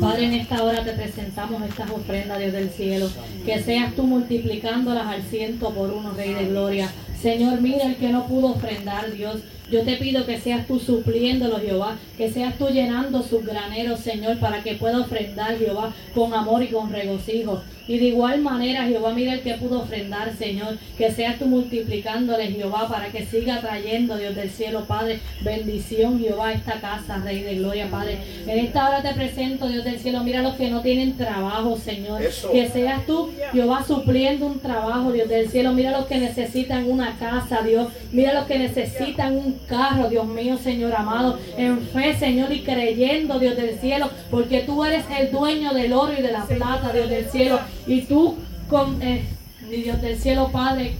Padre, en esta hora te presentamos estas ofrendas, Dios del cielo. Que seas tú multiplicándolas al ciento por uno, Rey de Gloria. Señor, mira el que no pudo ofrendar, Dios. Yo te pido que seas tú supliéndolo, Jehová, que seas tú llenando sus graneros, Señor, para que pueda ofrendar, Jehová, con amor y con regocijo. Y de igual manera, Jehová, mira el que pudo ofrendar, Señor, que seas tú multiplicándole, Jehová, para que siga trayendo, Dios del cielo, Padre, bendición, Jehová, a esta casa, Rey de Gloria, Padre. En esta hora te presento, Dios del cielo, mira los que no tienen trabajo, Señor. Que seas tú, Jehová, supliendo un trabajo, Dios del cielo. Mira los que necesitan una casa, Dios. Mira los que necesitan un carro, Dios mío, Señor amado, en fe, Señor, y creyendo, Dios del cielo, porque tú eres el dueño del oro y de la plata, Dios del cielo, y tú, con, eh, Dios del cielo, Padre,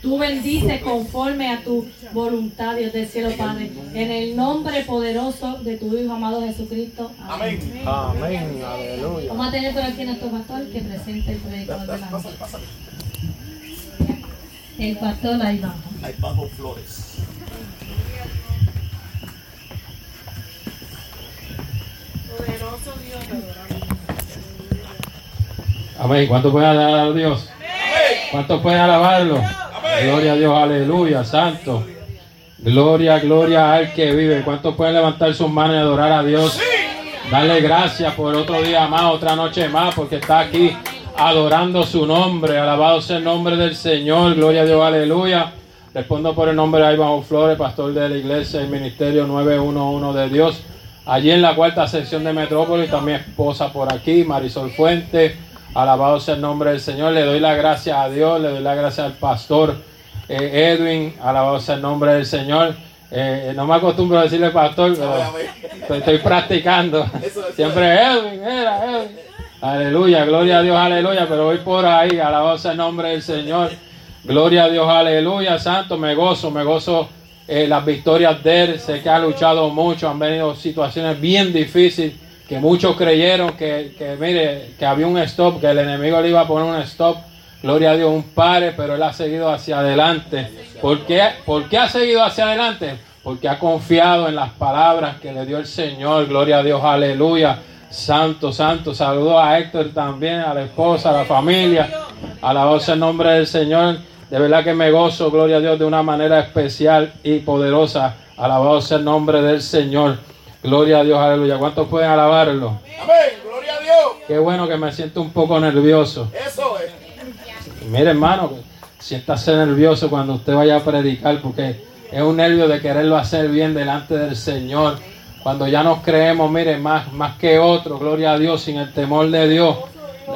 Tú bendices conforme a tu voluntad, Dios del cielo, Padre. En el nombre poderoso de tu Hijo amado Jesucristo. Amén. Amén. Aleluya. Vamos a tener por aquí a nuestro pastor que presente el predicador de la noche. El pastor ahí va. Hay bajo flores. Amén. ¿Cuánto pueden alabar a Dios? ¿Cuánto pueden alabarlo? Gloria a Dios, aleluya, santo. Gloria, gloria al que vive. ¿Cuántos pueden levantar sus manos y adorar a Dios? Darle gracias por otro día más, otra noche más, porque está aquí adorando su nombre. Alabado sea el nombre del Señor. Gloria a Dios, aleluya. Respondo por el nombre de Iván Flores, pastor de la iglesia y ministerio 911 de Dios. Allí en la cuarta sección de Metrópolis, también esposa por aquí, Marisol Fuente. Alabado sea el nombre del Señor. Le doy la gracia a Dios, le doy la gracia al pastor eh, Edwin. Alabado sea el nombre del Señor. Eh, no me acostumbro a decirle pastor, pero estoy, practicando. Siempre Edwin, era Edwin. Aleluya, gloria a Dios, aleluya. Pero voy por ahí, alabado sea el nombre del Señor. Gloria a Dios, aleluya, santo. Me gozo, me gozo eh, las victorias de él. Sé que ha luchado mucho, han venido situaciones bien difíciles que muchos creyeron que, que, mire, que había un stop, que el enemigo le iba a poner un stop. Gloria a Dios, un pare, pero él ha seguido hacia adelante. ¿Por qué? ¿Por qué ha seguido hacia adelante? Porque ha confiado en las palabras que le dio el Señor. Gloria a Dios, aleluya. Santo, santo. Saludo a Héctor también, a la esposa, a la familia. A la voz en nombre del Señor. De verdad que me gozo, gloria a Dios, de una manera especial y poderosa. Alabado sea el nombre del Señor. Gloria a Dios, aleluya. ¿Cuántos pueden alabarlo? Amén. Gloria a Dios. Qué bueno que me siento un poco nervioso. Eso es. Mire, hermano, siéntase nervioso cuando usted vaya a predicar, porque es un nervio de quererlo hacer bien delante del Señor. Cuando ya nos creemos, mire, más, más que otro, gloria a Dios, sin el temor de Dios.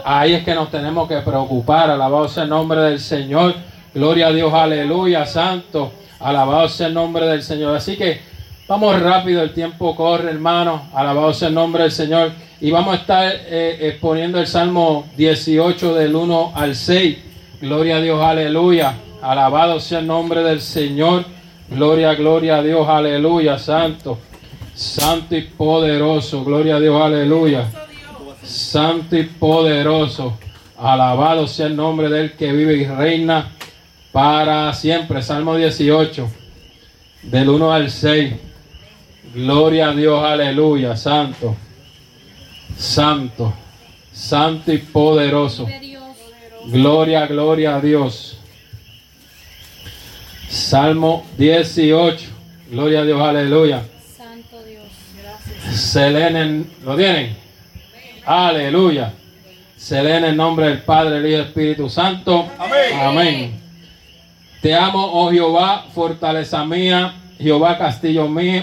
Ahí es que nos tenemos que preocupar. Alabado sea el nombre del Señor. Gloria a Dios, aleluya, santo. Alabado sea el nombre del Señor. Así que vamos rápido, el tiempo corre, hermano. Alabado sea el nombre del Señor. Y vamos a estar eh, exponiendo el Salmo 18 del 1 al 6. Gloria a Dios, aleluya. Alabado sea el nombre del Señor. Gloria, gloria a Dios, aleluya, santo. Santo y poderoso. Gloria a Dios, aleluya. Santo y poderoso. Alabado sea el nombre del que vive y reina para siempre. Salmo 18, del 1 al 6. Gloria a Dios, aleluya, santo, santo, santo y poderoso. Gloria, gloria a Dios. Salmo 18, gloria a Dios, aleluya. Santo Dios. Se leen en- ¿lo tienen? Aleluya. Se lee en el nombre del Padre, el Hijo y el Espíritu Santo. Amén. Amén. Te amo, oh Jehová, fortaleza mía, Jehová castillo mío,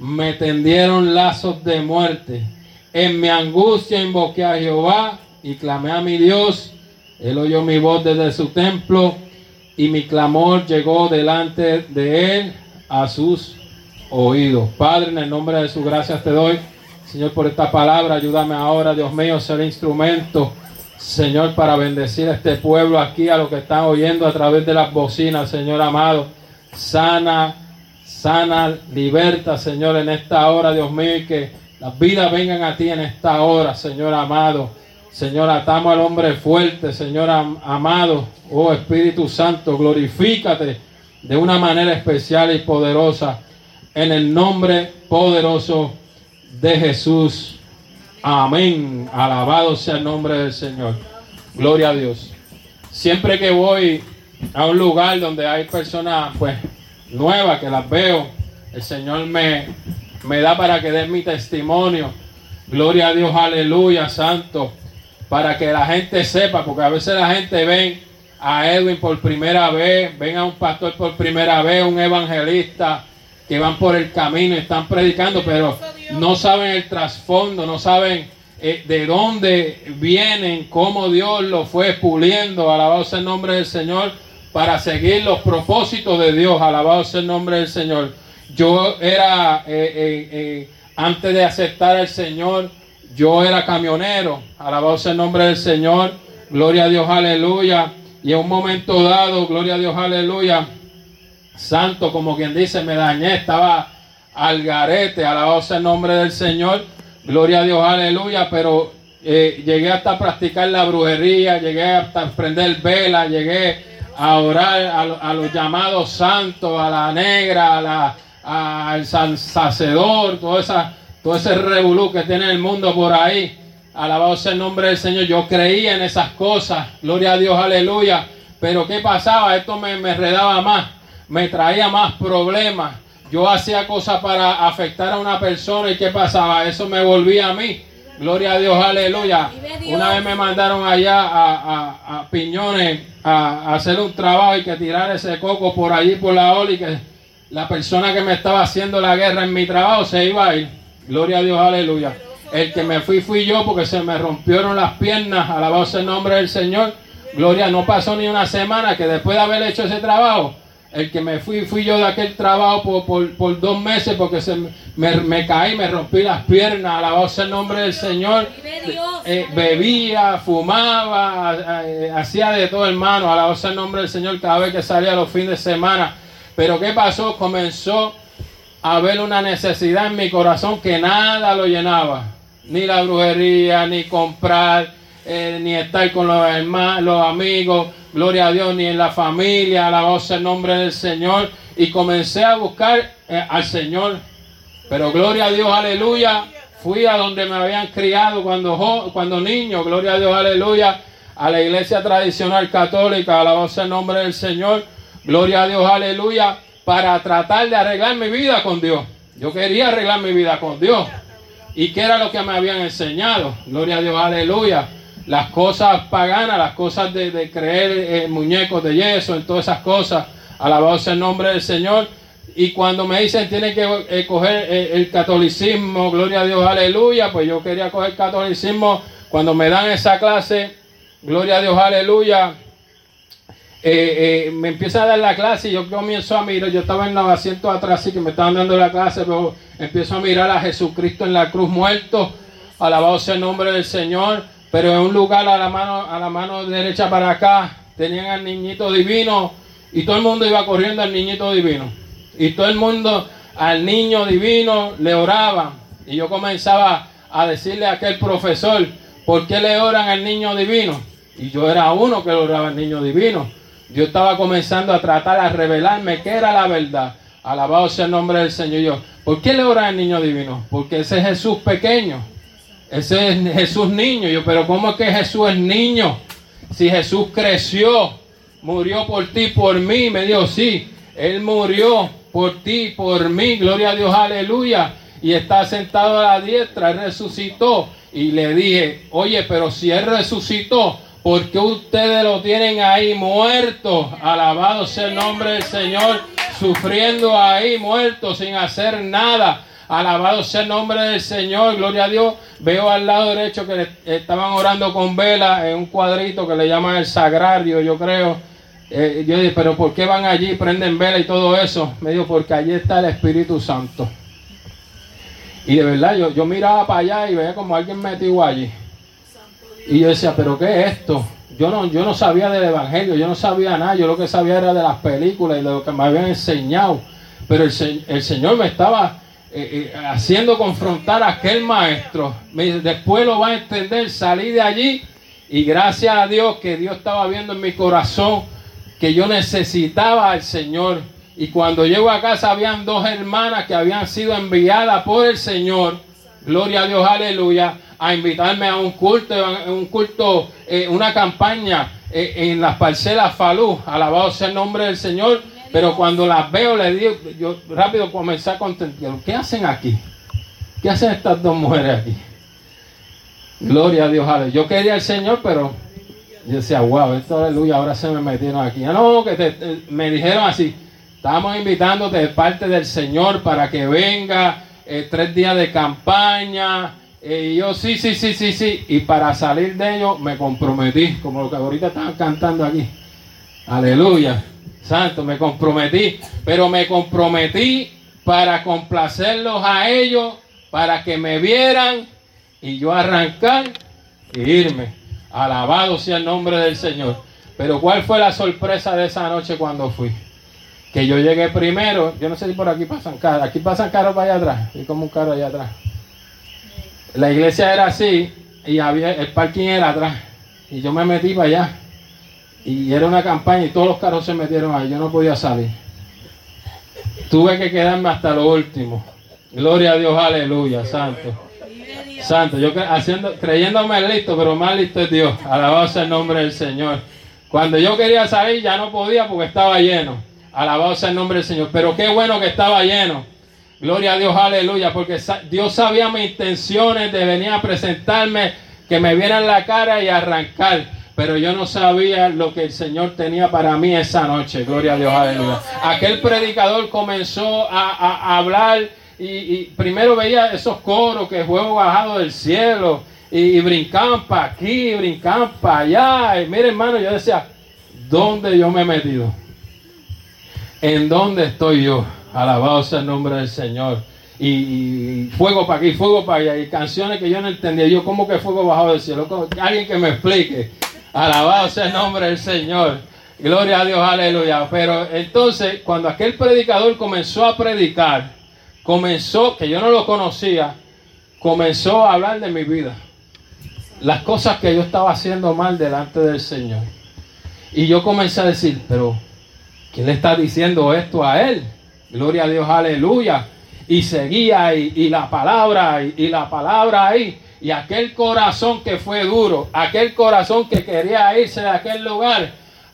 Me tendieron lazos de muerte. En mi angustia invoqué a Jehová y clamé a mi Dios. Él oyó mi voz desde su templo y mi clamor llegó delante de él a sus oídos. Padre, en el nombre de su gracia te doy. Señor, por esta palabra. Ayúdame ahora, Dios mío, ser instrumento, Señor, para bendecir a este pueblo aquí, a los que están oyendo a través de las bocinas, Señor amado. Sana, sana, liberta, Señor, en esta hora, Dios mío, y que las vidas vengan a ti en esta hora, Señor amado. Señor, atamos al hombre fuerte, Señor amado. Oh Espíritu Santo, glorifícate de una manera especial y poderosa en el nombre poderoso de Jesús. Amén. Alabado sea el nombre del Señor. Gloria a Dios. Siempre que voy a un lugar donde hay personas pues nuevas que las veo, el Señor me, me da para que dé mi testimonio. Gloria a Dios, aleluya, santo. Para que la gente sepa, porque a veces la gente ven a Edwin por primera vez, ven a un pastor por primera vez, un evangelista que van por el camino y están predicando, pero no saben el trasfondo, no saben eh, de dónde vienen, cómo Dios lo fue puliendo, alabado sea el nombre del Señor, para seguir los propósitos de Dios, alabado sea el nombre del Señor. Yo era, eh, eh, antes de aceptar al Señor, yo era camionero, alabado sea el nombre del Señor, gloria a Dios, aleluya. Y en un momento dado, gloria a Dios, aleluya, santo, como quien dice, me dañé, estaba al garete, alabado sea el nombre del Señor, gloria a Dios, aleluya, pero eh, llegué hasta practicar la brujería, llegué hasta prender vela, llegué a orar a, los llamados santos, a la negra, a la, al sacedor, toda esa todo ese revolú que tiene el mundo por ahí. Alabado sea el nombre del Señor. Yo creía en esas cosas. Gloria a Dios, aleluya. Pero ¿qué pasaba? Esto me, me redaba más. Me traía más problemas. Yo hacía cosas para afectar a una persona y ¿qué pasaba? Eso me volvía a mí. Gloria a Dios, aleluya. Una vez me mandaron allá a, Piñones a, hacer un trabajo y que tirar ese coco por allí por la ola y que la persona que me estaba haciendo la guerra en mi trabajo se iba a ir. Gloria a Dios, aleluya. El que me fui fui yo porque se me rompieron las piernas. Alabado sea el nombre del Señor. Gloria, no pasó ni una semana que después de haber hecho ese trabajo, el que me fui fui yo de aquel trabajo por, dos meses porque se me, me, caí, me rompí las piernas. Alabado sea el nombre del Señor. Eh, bebía, fumaba, eh, hacía de todo hermano. Alabado sea el nombre del Señor cada vez que salía los fines de semana. Pero ¿qué pasó? Comenzó haber una necesidad en mi corazón que nada lo llenaba. Ni la brujería, ni comprar, eh, ni estar con los hermanos, los amigos, gloria a Dios, ni en la familia, alabado sea el nombre del Señor. Y comencé a buscar eh, al Señor. Pero gloria a Dios, aleluya. Fui a donde me habían criado cuando, cuando niño, gloria a Dios, aleluya. A la iglesia tradicional católica, alabado sea el nombre del Señor. Gloria a Dios, aleluya para tratar de arreglar mi vida con Dios. Yo quería arreglar mi vida con Dios. ¿Y qué era lo que me habían enseñado? Gloria a Dios, aleluya. Las cosas paganas, las cosas de, creer en muñecos de yeso, en todas esas cosas. Alabado sea el nombre del Señor. Y cuando me dicen tienen que eh, coger eh, el catolicismo, gloria a Dios, aleluya, pues yo quería coger catolicismo. Cuando me dan esa clase, gloria a Dios, aleluya, eh, me empieza a dar la clase y yo comienzo a mirar, yo estaba en los asientos atrás y que me estaban dando la clase, pero empiezo a mirar a Jesucristo en la cruz muerto, alabado sea el nombre del Señor, pero en un lugar a la mano, a la mano derecha para acá, tenían al niñito divino y todo el mundo iba corriendo al niñito divino. Y todo el mundo al niño divino le oraba. Y yo comenzaba a decirle a aquel profesor, ¿por qué le oran al niño divino? Y yo era uno que le oraba al niño divino. Yo estaba comenzando a tratar, a revelarme qué era la verdad. Alabado sea el nombre del Señor. Yo, ¿por qué le ora al niño divino? Porque ese es Jesús pequeño. Ese es Jesús niño. Yo, pero ¿cómo es que Jesús es niño? Si Jesús creció, murió por ti, por mí, me dijo, sí, Él murió por ti, por mí, gloria a Dios, aleluya. Y está sentado a la diestra, Él resucitó. Y le dije, oye, pero si Él resucitó, porque ustedes lo tienen ahí muerto. Alabado sea el nombre del Señor. Sufriendo ahí muerto sin hacer nada. Alabado sea el nombre del Señor. Gloria a Dios. Veo al lado derecho que estaban orando con vela en un cuadrito que le llaman el sagrario, yo creo. Eh, yo dije, pero ¿por qué van allí, prenden vela y todo eso? Me dijo, porque allí está el Espíritu Santo. Y de verdad, yo, yo miraba para allá y veía como alguien metido allí. Y yo decía, ¿pero qué es esto? Yo no, yo no sabía del Evangelio, yo no sabía nada, yo lo que sabía era de las películas y de lo que me habían enseñado. Pero el, el Señor me estaba eh, eh, haciendo confrontar a aquel maestro. Después lo va a entender, salí de allí y gracias a Dios que Dios estaba viendo en mi corazón que yo necesitaba al Señor. Y cuando llego a casa habían dos hermanas que habían sido enviadas por el Señor, gloria a Dios, aleluya, a invitarme a un culto, un culto, eh, una campaña en las parcelas Falú, alabado sea el nombre del Señor. Pero cuando las veo, le digo, yo rápido comencé a contemplar, ¿qué hacen aquí? ¿Qué hacen estas dos mujeres aquí? Gloria a Dios, aleluya. Yo quería al Señor, pero yo decía, wow, esto aleluya, ahora se me metieron aquí. Ah, no, que me dijeron así, estamos invitándote de parte del Señor para que venga eh, tres días de campaña. Eh, y yo, sí, sí, sí, sí, sí. Y para salir de ello me comprometí, como lo que ahorita estaban cantando aquí. Aleluya. Santo, me comprometí, pero me comprometí para complacerlos a ellos, para que me vieran y yo arrancar e irme. Alabado sea el nombre del Señor. Pero ¿cuál fue la sorpresa de esa noche cuando fui? Que yo llegué primero, yo no sé si por aquí pasan carros, aquí pasan carros para allá atrás, y como un carro allá atrás. La iglesia era así y había el parking era atrás. Y yo me metí para allá. Y era una campaña y todos los carros se metieron ahí. Yo no podía salir. Tuve que quedarme hasta lo último. Gloria a Dios, aleluya, santo. Santo, yo haciendo, creyéndome listo, pero más listo es Dios. Alabado sea el nombre del Señor. Cuando yo quería salir ya no podía porque estaba lleno. Alabado sea el nombre del Señor. Pero qué bueno que estaba lleno. Gloria a Dios, aleluya. Porque Dios sabía mis intenciones de venir a presentarme, que me vieran la cara y arrancar pero yo no sabía lo que el Señor tenía para mí esa noche. Gloria a Dios, aleluya. Aquel predicador comenzó a, hablar y, primero veía esos coros que fuego bajado del cielo y, brincaban para aquí, brincaban para allá. Y mire, hermano, yo decía, ¿dónde yo me he metido? ¿En dónde estoy yo? Alabado sea el nombre del Señor. Y, fuego para aquí, fuego para allá. Y canciones que yo no entendía. Yo, ¿cómo que fuego bajado del cielo? Alguien que me explique. Alabado sea el nombre del Señor. Gloria a Dios, aleluya. Pero entonces, cuando aquel predicador comenzó a predicar, comenzó, que yo no lo conocía, comenzó a hablar de mi vida. Las cosas que yo estaba haciendo mal delante del Señor. Y yo comencé a decir, pero ¿quién le está diciendo esto a él? Gloria a Dios, aleluya. Y seguía y, y la palabra y, y la palabra ahí. Y aquel corazón que fue duro, aquel corazón que quería irse de aquel lugar,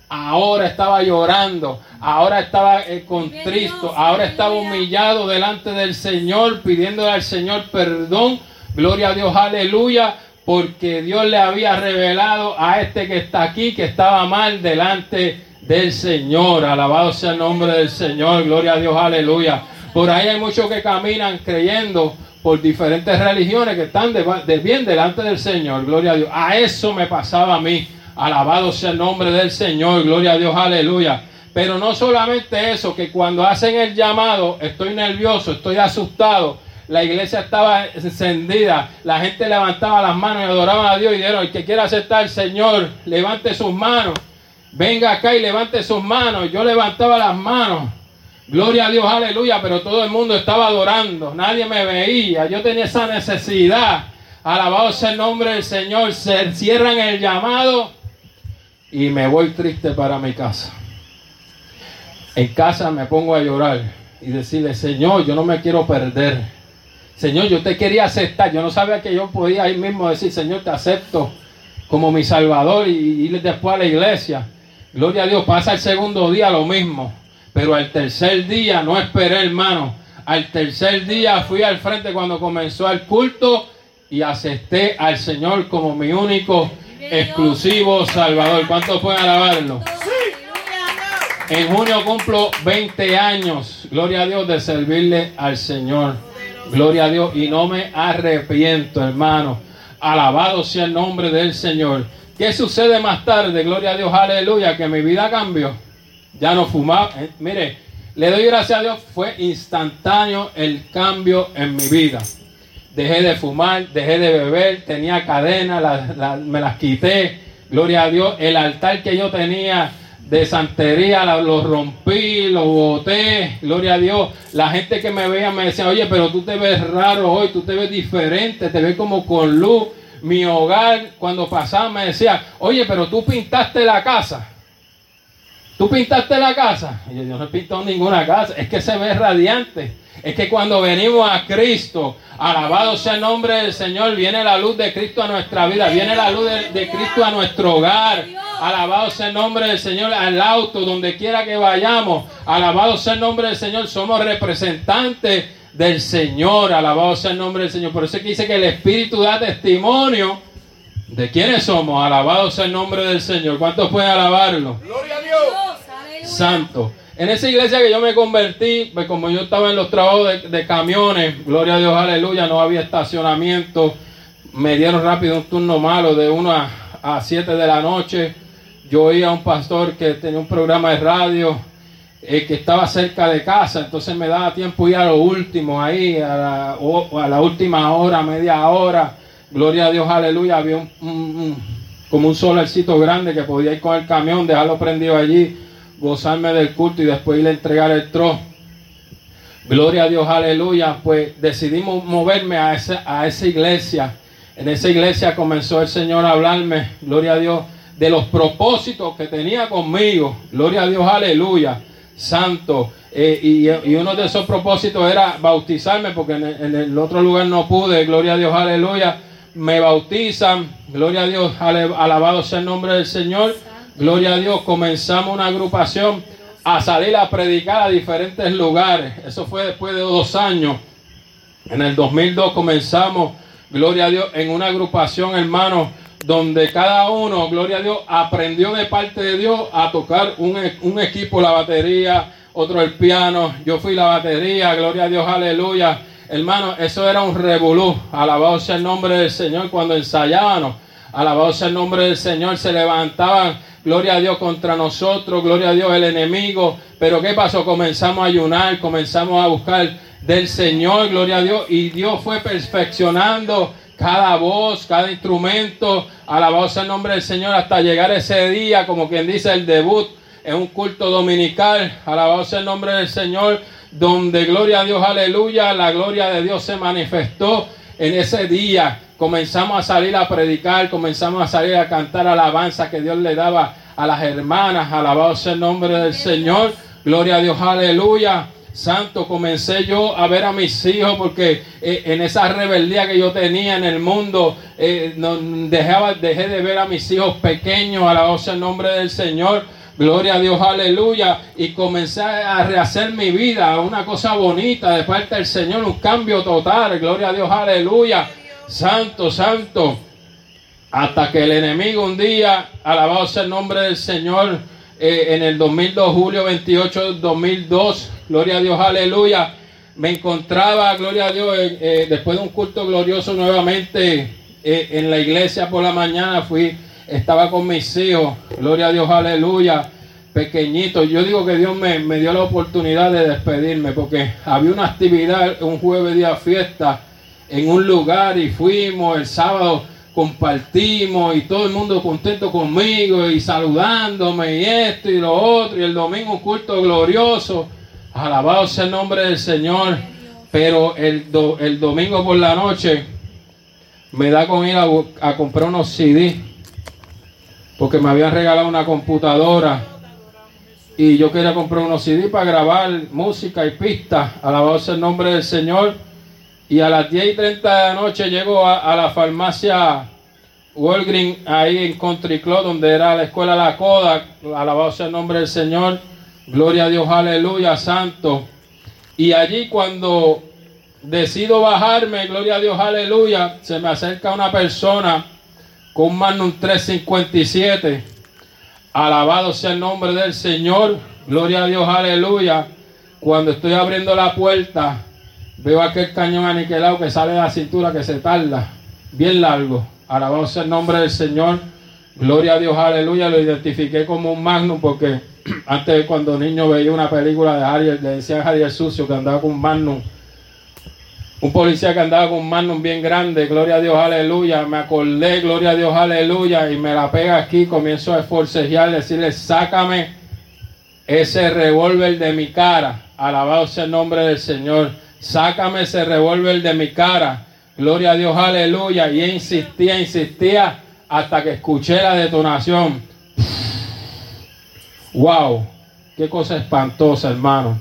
ahora estaba llorando, ahora estaba eh, contristo, ahora estaba humillado delante del Señor, pidiéndole al Señor perdón. Gloria a Dios, aleluya, porque Dios le había revelado a este que está aquí que estaba mal delante del Señor. Alabado sea el nombre del Señor, gloria a Dios, aleluya. Por ahí hay muchos que caminan creyendo por diferentes religiones que están de, bien delante del Señor. Gloria a Dios. A eso me pasaba a mí. Alabado sea el nombre del Señor. Gloria a Dios. Aleluya. Pero no solamente eso, que cuando hacen el llamado, estoy nervioso, estoy asustado. La iglesia estaba encendida, la gente levantaba las manos y adoraban a Dios y dijeron, el que quiera aceptar al Señor, levante sus manos. Venga acá y levante sus manos. Yo levantaba las manos. Gloria a Dios, aleluya, pero todo el mundo estaba adorando, nadie me veía, yo tenía esa necesidad. Alabado sea el nombre del Señor, se cierran el llamado y me voy triste para mi casa. En casa me pongo a llorar y decirle, Señor, yo no me quiero perder. Señor, yo te quería aceptar. Yo no sabía que yo podía ahí mismo decir, Señor, te acepto como mi Salvador y ir después a la iglesia. Gloria a Dios, pasa el segundo día lo mismo. Pero al tercer día no esperé, hermano. Al tercer día fui al frente cuando comenzó el culto y acepté al Señor como mi único exclusivo Salvador. ¿Cuántos pueden alabarlo? En junio cumplo 20 años, gloria a Dios, de servirle al Señor. Gloria a Dios. Y no me arrepiento, hermano. Alabado sea el nombre del Señor. ¿Qué sucede más tarde? Gloria a Dios, aleluya, que mi vida cambió ya no fumaba. Eh, mire, le doy gracias a Dios, fue instantáneo el cambio en mi vida. dejé de fumar, dejé de beber, tenía cadenas, me las quité, gloria a Dios, el altar que yo tenía de santería, lo rompí, lo boté, gloria a Dios. La gente que me veía me decía, oye, pero tú te ves raro hoy, tú te ves diferente, te ves como con luz. Mi hogar, cuando pasaba, me decía, oye, pero tú pintaste la casa. ¿Tú pintaste la casa? Yo, no he pintado ninguna casa, es que se ve radiante. Es que cuando venimos a Cristo, alabado sea el nombre del Señor, viene la luz de Cristo a nuestra vida, viene la luz de, Cristo a nuestro hogar. Alabado sea el nombre del Señor al auto, donde quiera que vayamos. Alabado sea el nombre del Señor. Somos representantes del Señor. Alabado sea el nombre del Señor. Por eso es que dice que el Espíritu da testimonio de quiénes somos. Alabado sea el nombre del Señor. ¿Cuántos pueden alabarlo? Gloria a Dios. Santo. En esa iglesia que yo me convertí, pues como yo estaba en los trabajos de, camiones, gloria a Dios, aleluya, no había estacionamiento. Me dieron rápido un turno malo de 1 a 7 de la noche. Yo oía a un pastor que tenía un programa de radio eh, que estaba cerca de casa, entonces me daba tiempo ir a lo último ahí, a la, a la última hora, media hora. Gloria a Dios, aleluya. Había un, como un solarcito grande que podía ir con el camión, dejarlo prendido allí gozarme del culto y después ir a entregar el trono. Gloria a Dios, aleluya. Pues decidimos moverme a esa, a esa iglesia. En esa iglesia comenzó el Señor a hablarme, gloria a Dios, de los propósitos que tenía conmigo. Gloria a Dios, aleluya. Santo. Eh, y, uno de esos propósitos era bautizarme, porque en el, otro lugar no pude. Gloria a Dios, aleluya. Me bautizan. Gloria a Dios, alabado sea el nombre del Señor. Gloria a Dios, comenzamos una agrupación a salir a predicar a diferentes lugares. Eso fue después de dos años. En el 2002 comenzamos, gloria a Dios, en una agrupación, hermano, donde cada uno, gloria a Dios, aprendió de parte de Dios a tocar un, un equipo, la batería, otro el piano. Yo fui la batería, gloria a Dios, aleluya. Hermano, eso era un revolú. Alabado sea el nombre del Señor cuando ensayábamos. Alabado sea el nombre del Señor. Se levantaban gloria a Dios contra nosotros, gloria a Dios el enemigo. Pero ¿qué pasó? Comenzamos a ayunar, comenzamos a buscar del Señor, gloria a Dios. Y Dios fue perfeccionando cada voz, cada instrumento. Alabado el nombre del Señor hasta llegar ese día, como quien dice, el debut en un culto dominical. Alabado el nombre del Señor, donde gloria a Dios, aleluya, la gloria de Dios se manifestó en ese día comenzamos a salir a predicar, comenzamos a salir a cantar alabanza que Dios le daba a las hermanas, alabado sea el nombre del Señor, gloria a Dios, aleluya. Santo, comencé yo a ver a mis hijos porque eh, en esa rebeldía que yo tenía en el mundo, eh, no, dejaba, dejé de ver a mis hijos pequeños, alabado sea el nombre del Señor. Gloria a Dios, aleluya. Y comencé a rehacer mi vida, una cosa bonita de parte del Señor, un cambio total. Gloria a Dios, aleluya. Santo, santo. Hasta que el enemigo un día, alabado sea el nombre del Señor, eh, en el 2002, julio 28 2002, gloria a Dios, aleluya, me encontraba, gloria a Dios, eh, después de un culto glorioso nuevamente eh, en la iglesia por la mañana, fui, estaba con mis hijos, gloria a Dios, aleluya, pequeñito. Yo digo que Dios me, me dio la oportunidad de despedirme porque había una actividad, un jueves día fiesta en un lugar y fuimos el sábado, compartimos y todo el mundo contento conmigo y saludándome y esto y lo otro y el domingo un culto glorioso. Alabado sea el nombre del Señor. Pero el, el domingo por la noche me da con ir a, a comprar unos CD porque me habían regalado una computadora y yo quería comprar unos CD para grabar música y pistas. Alabado sea el nombre del Señor. Y a las 10 y 30 de la noche llego a, la farmacia Walgreen, ahí en Country donde era la escuela La Coda. Alabado sea el nombre del Señor. Gloria a Dios, aleluya, santo. Y allí cuando decido bajarme, gloria a Dios, aleluya, se me acerca una persona con un Magnum 357. Alabado sea el nombre del Señor. Gloria a Dios, aleluya. Cuando estoy abriendo la puerta, Veo aquel cañón aniquilado que sale de la cintura que se tarda, bien largo. Alabado sea el nombre del Señor. Gloria a Dios, aleluya. Lo identifiqué como un magnum porque antes cuando niño veía una película de Ariel, le decían a Ariel Sucio que andaba con un magnum. un policía que andaba con un magnum bien grande, gloria a Dios, aleluya. Me acordé, gloria a Dios, aleluya. Y me la pega aquí, comienzo a esforcejear, decirle, sácame ese revólver de mi cara. Alabado sea el nombre del Señor. Sácame ese revólver de mi cara. Gloria a Dios, aleluya. Y insistía, insistía hasta que escuché la detonación. Wow, qué cosa espantosa, hermano.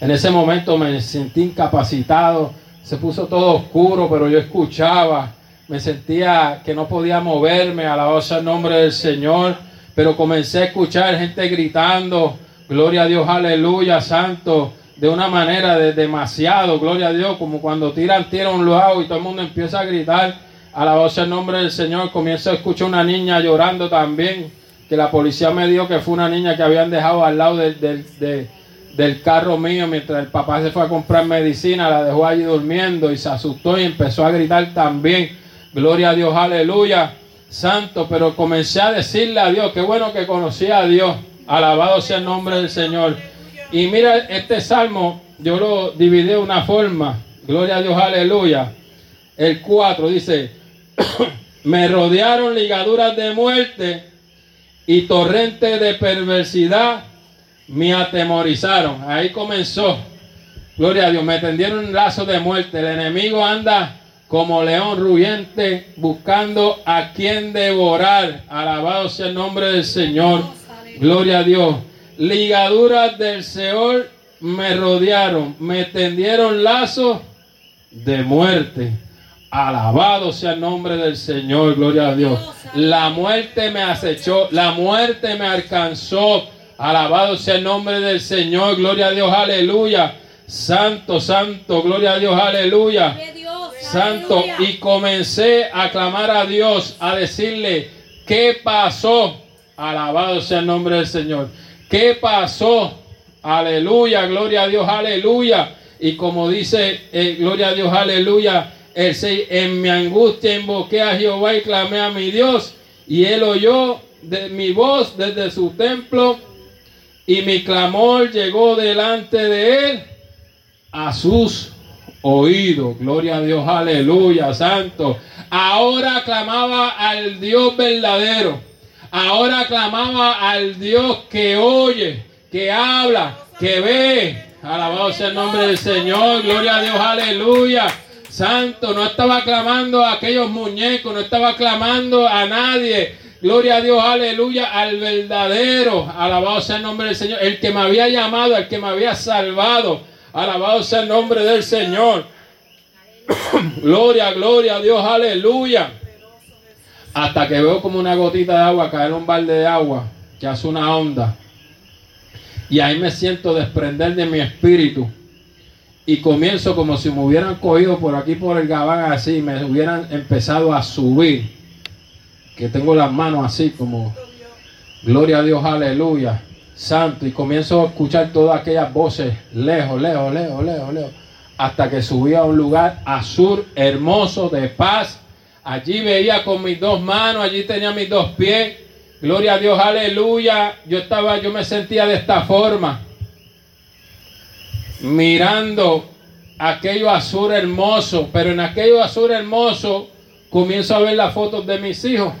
En ese momento me sentí incapacitado, se puso todo oscuro, pero yo escuchaba, me sentía que no podía moverme, alabado sea el nombre del Señor, pero comencé a escuchar gente gritando, gloria a Dios, aleluya, santo, de una manera de demasiado, gloria a Dios, como cuando tiran, tiran un lado y todo el mundo empieza a gritar, alabado sea el nombre del Señor, comienzo a escuchar una niña llorando también, que la policía me dijo que fue una niña que habían dejado al lado del, del, del carro mío mientras el papá se fue a comprar medicina, la dejó allí durmiendo y se asustó y empezó a gritar también, gloria a Dios, aleluya, santo, pero comencé a decirle a Dios, qué bueno que conocí a Dios, alabado sea el nombre del Señor. Y mira, este salmo yo lo dividí de una forma, gloria a Dios, aleluya. El 4 dice, me rodearon ligaduras de muerte y torrentes de perversidad me atemorizaron. Ahí comenzó. Gloria a Dios, me tendieron un lazo de muerte. El enemigo anda como león ruyente buscando a quien devorar. Alabado sea el nombre del Señor. Gloria a Dios. Ligaduras del Seol me rodearon, me tendieron lazos de muerte. Alabado sea el nombre del Señor, gloria a Dios. La muerte me acechó, la muerte me alcanzó. Alabado sea el nombre del Señor. Gloria a Dios. Aleluya. Santo, santo. Gloria a Dios. Aleluya. Santo. Y comencé a clamar a Dios, a decirle, ¿qué pasó? Alabado sea el nombre del Señor. ¿Qué pasó? Aleluya. Gloria a Dios. Aleluya. Y como dice, eh, gloria a Dios. Aleluya. El, en mi angustia invoqué a Jehová y clamé a mi Dios. Y él oyó de mi voz desde su templo y mi clamor llegó delante de él a sus oídos. Gloria a Dios, aleluya, santo. Ahora clamaba al Dios verdadero. Ahora clamaba al Dios que oye, que habla, que ve. Alabado sea el nombre del Señor. Gloria a Dios, aleluya. Santo, no estaba clamando a aquellos muñecos, no estaba clamando a nadie. Gloria a Dios, aleluya, al verdadero. Alabado sea el nombre del Señor. El que me había llamado, el que me había salvado. Alabado sea el nombre del Señor. gloria, gloria a Dios, aleluya. Hasta que veo como una gotita de agua caer en un balde de agua que hace una onda. Y ahí me siento desprender de mi espíritu. Y comienzo como si me hubieran cogido por aquí por el gabán así, me hubieran empezado a subir que tengo las manos así como, gloria a Dios, aleluya, santo, y comienzo a escuchar todas aquellas voces lejos, lejos, lejos, lejos, lejos, hasta que subí a un lugar azul, hermoso, de paz. Allí veía con mis dos manos, allí tenía mis dos pies. Gloria a Dios, aleluya. Yo estaba, yo me sentía de esta forma. Mirando aquello azul hermoso, pero en aquello azul hermoso comienzo a ver las fotos de mis hijos.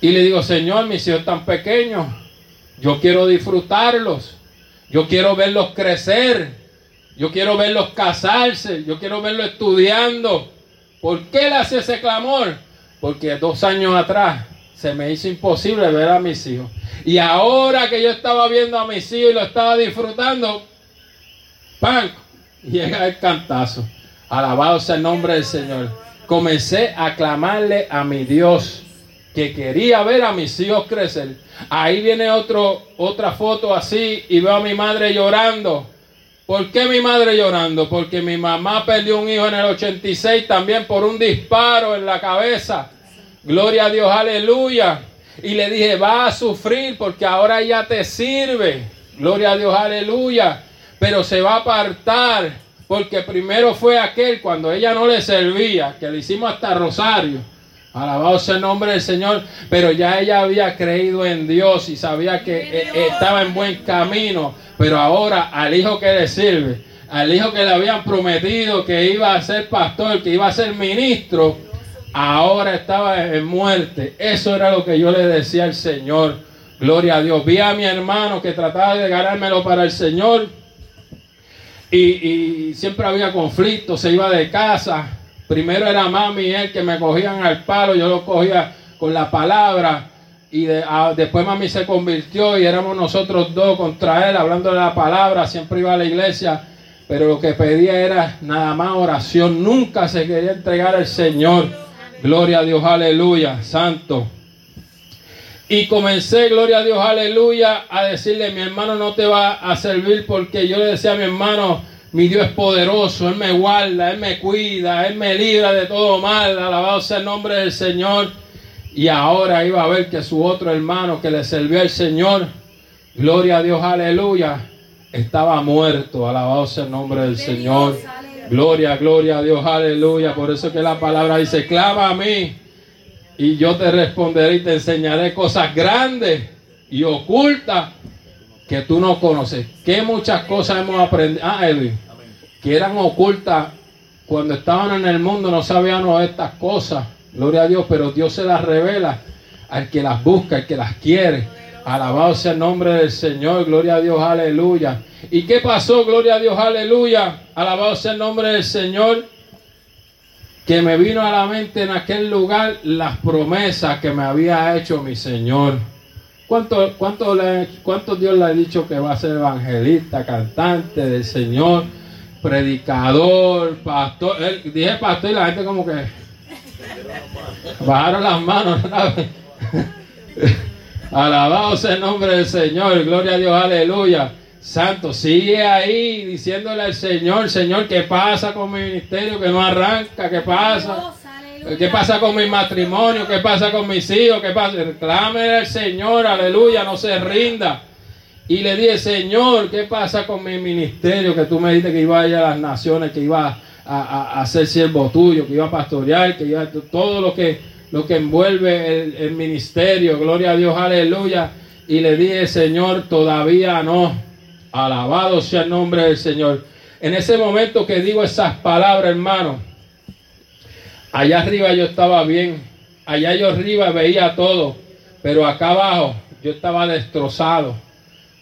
Y le digo, Señor, mis hijos tan pequeños, yo quiero disfrutarlos, yo quiero verlos crecer, yo quiero verlos casarse, yo quiero verlos estudiando. ¿Por qué le hace ese clamor? Porque dos años atrás se me hizo imposible ver a mis hijos. Y ahora que yo estaba viendo a mis hijos y lo estaba disfrutando, ¡pam! Llega el cantazo. Alabado sea el nombre del Señor. Comencé a clamarle a mi Dios que quería ver a mis hijos crecer. Ahí viene otro, otra foto así y veo a mi madre llorando. ¿Por qué mi madre llorando? Porque mi mamá perdió un hijo en el 86 también por un disparo en la cabeza. Gloria a Dios, aleluya. Y le dije, va a sufrir porque ahora ya te sirve. Gloria a Dios, aleluya. Pero se va a apartar porque primero fue aquel cuando ella no le servía, que le hicimos hasta rosario Alabado sea el nombre del Señor. Pero ya ella había creído en Dios y sabía que eh, estaba en buen camino. Pero ahora al hijo que le sirve, al hijo que le habían prometido que iba a ser pastor, que iba a ser ministro, ahora estaba en muerte. Eso era lo que yo le decía al Señor. Gloria a Dios. Vi a mi hermano que trataba de ganármelo para el Señor. Y, siempre había conflicto, se iba de casa. Primero era mami y él que me cogían al palo, yo lo cogía con la palabra. Y después mami se convirtió y éramos nosotros dos contra él, hablando de la palabra. Siempre iba a la iglesia, pero lo que pedía era nada más oración. Nunca se quería entregar al Señor. Gloria a Dios, aleluya, santo. Y comencé, gloria a Dios, aleluya, a decirle, mi hermano no te va a servir porque yo le decía a mi hermano, mi Dios es poderoso, Él me guarda, Él me cuida, Él me libra de todo mal, alabado sea el nombre del Señor. Y ahora iba a ver que su otro hermano que le sirvió al Señor, gloria a Dios, aleluya, estaba muerto, alabado sea el nombre del Señor. Gloria, gloria a Dios, aleluya. Por eso que la palabra dice, clama a mí y yo te responderé y te enseñaré cosas grandes y ocultas que tú no conoces. Que muchas cosas hemos aprendido. Ah, Edwin, que eran ocultas cuando estaban en el mundo, no sabíamos estas cosas. Gloria a Dios, pero Dios se las revela al que las busca, al que las quiere. Alabado sea el nombre del Señor, gloria a Dios, aleluya. ¿Y qué pasó? Gloria a Dios, aleluya. Alabado sea el nombre del Señor que me vino a la mente en aquel lugar las promesas que me había hecho mi Señor. ¿Cuánto, cuánto, le, ¿Cuánto Dios le ha dicho que va a ser evangelista, cantante del Señor, predicador, pastor? dije pastor y la gente como que bajaron las manos. Alabado sea el nombre del Señor, gloria a Dios, aleluya. Santo, sigue ahí diciéndole al Señor, Señor, ¿qué pasa con mi ministerio que no arranca? ¿Qué pasa? ¿Qué pasa con mi matrimonio? ¿Qué pasa con mis hijos? ¿Qué pasa? Reclame al Señor, aleluya, no se rinda. Y le dije, Señor, ¿qué pasa con mi ministerio? Que tú me dijiste que iba a ir a las naciones, que iba a, a, ser siervo tuyo, que iba a pastorear, que iba a todo lo que, lo que envuelve el, el ministerio. Gloria a Dios, aleluya. Y le dije, Señor, todavía no. Alabado sea el nombre del Señor. En ese momento que digo esas palabras, hermano, allá arriba yo estaba bien, allá yo arriba veía todo, pero acá abajo yo estaba destrozado.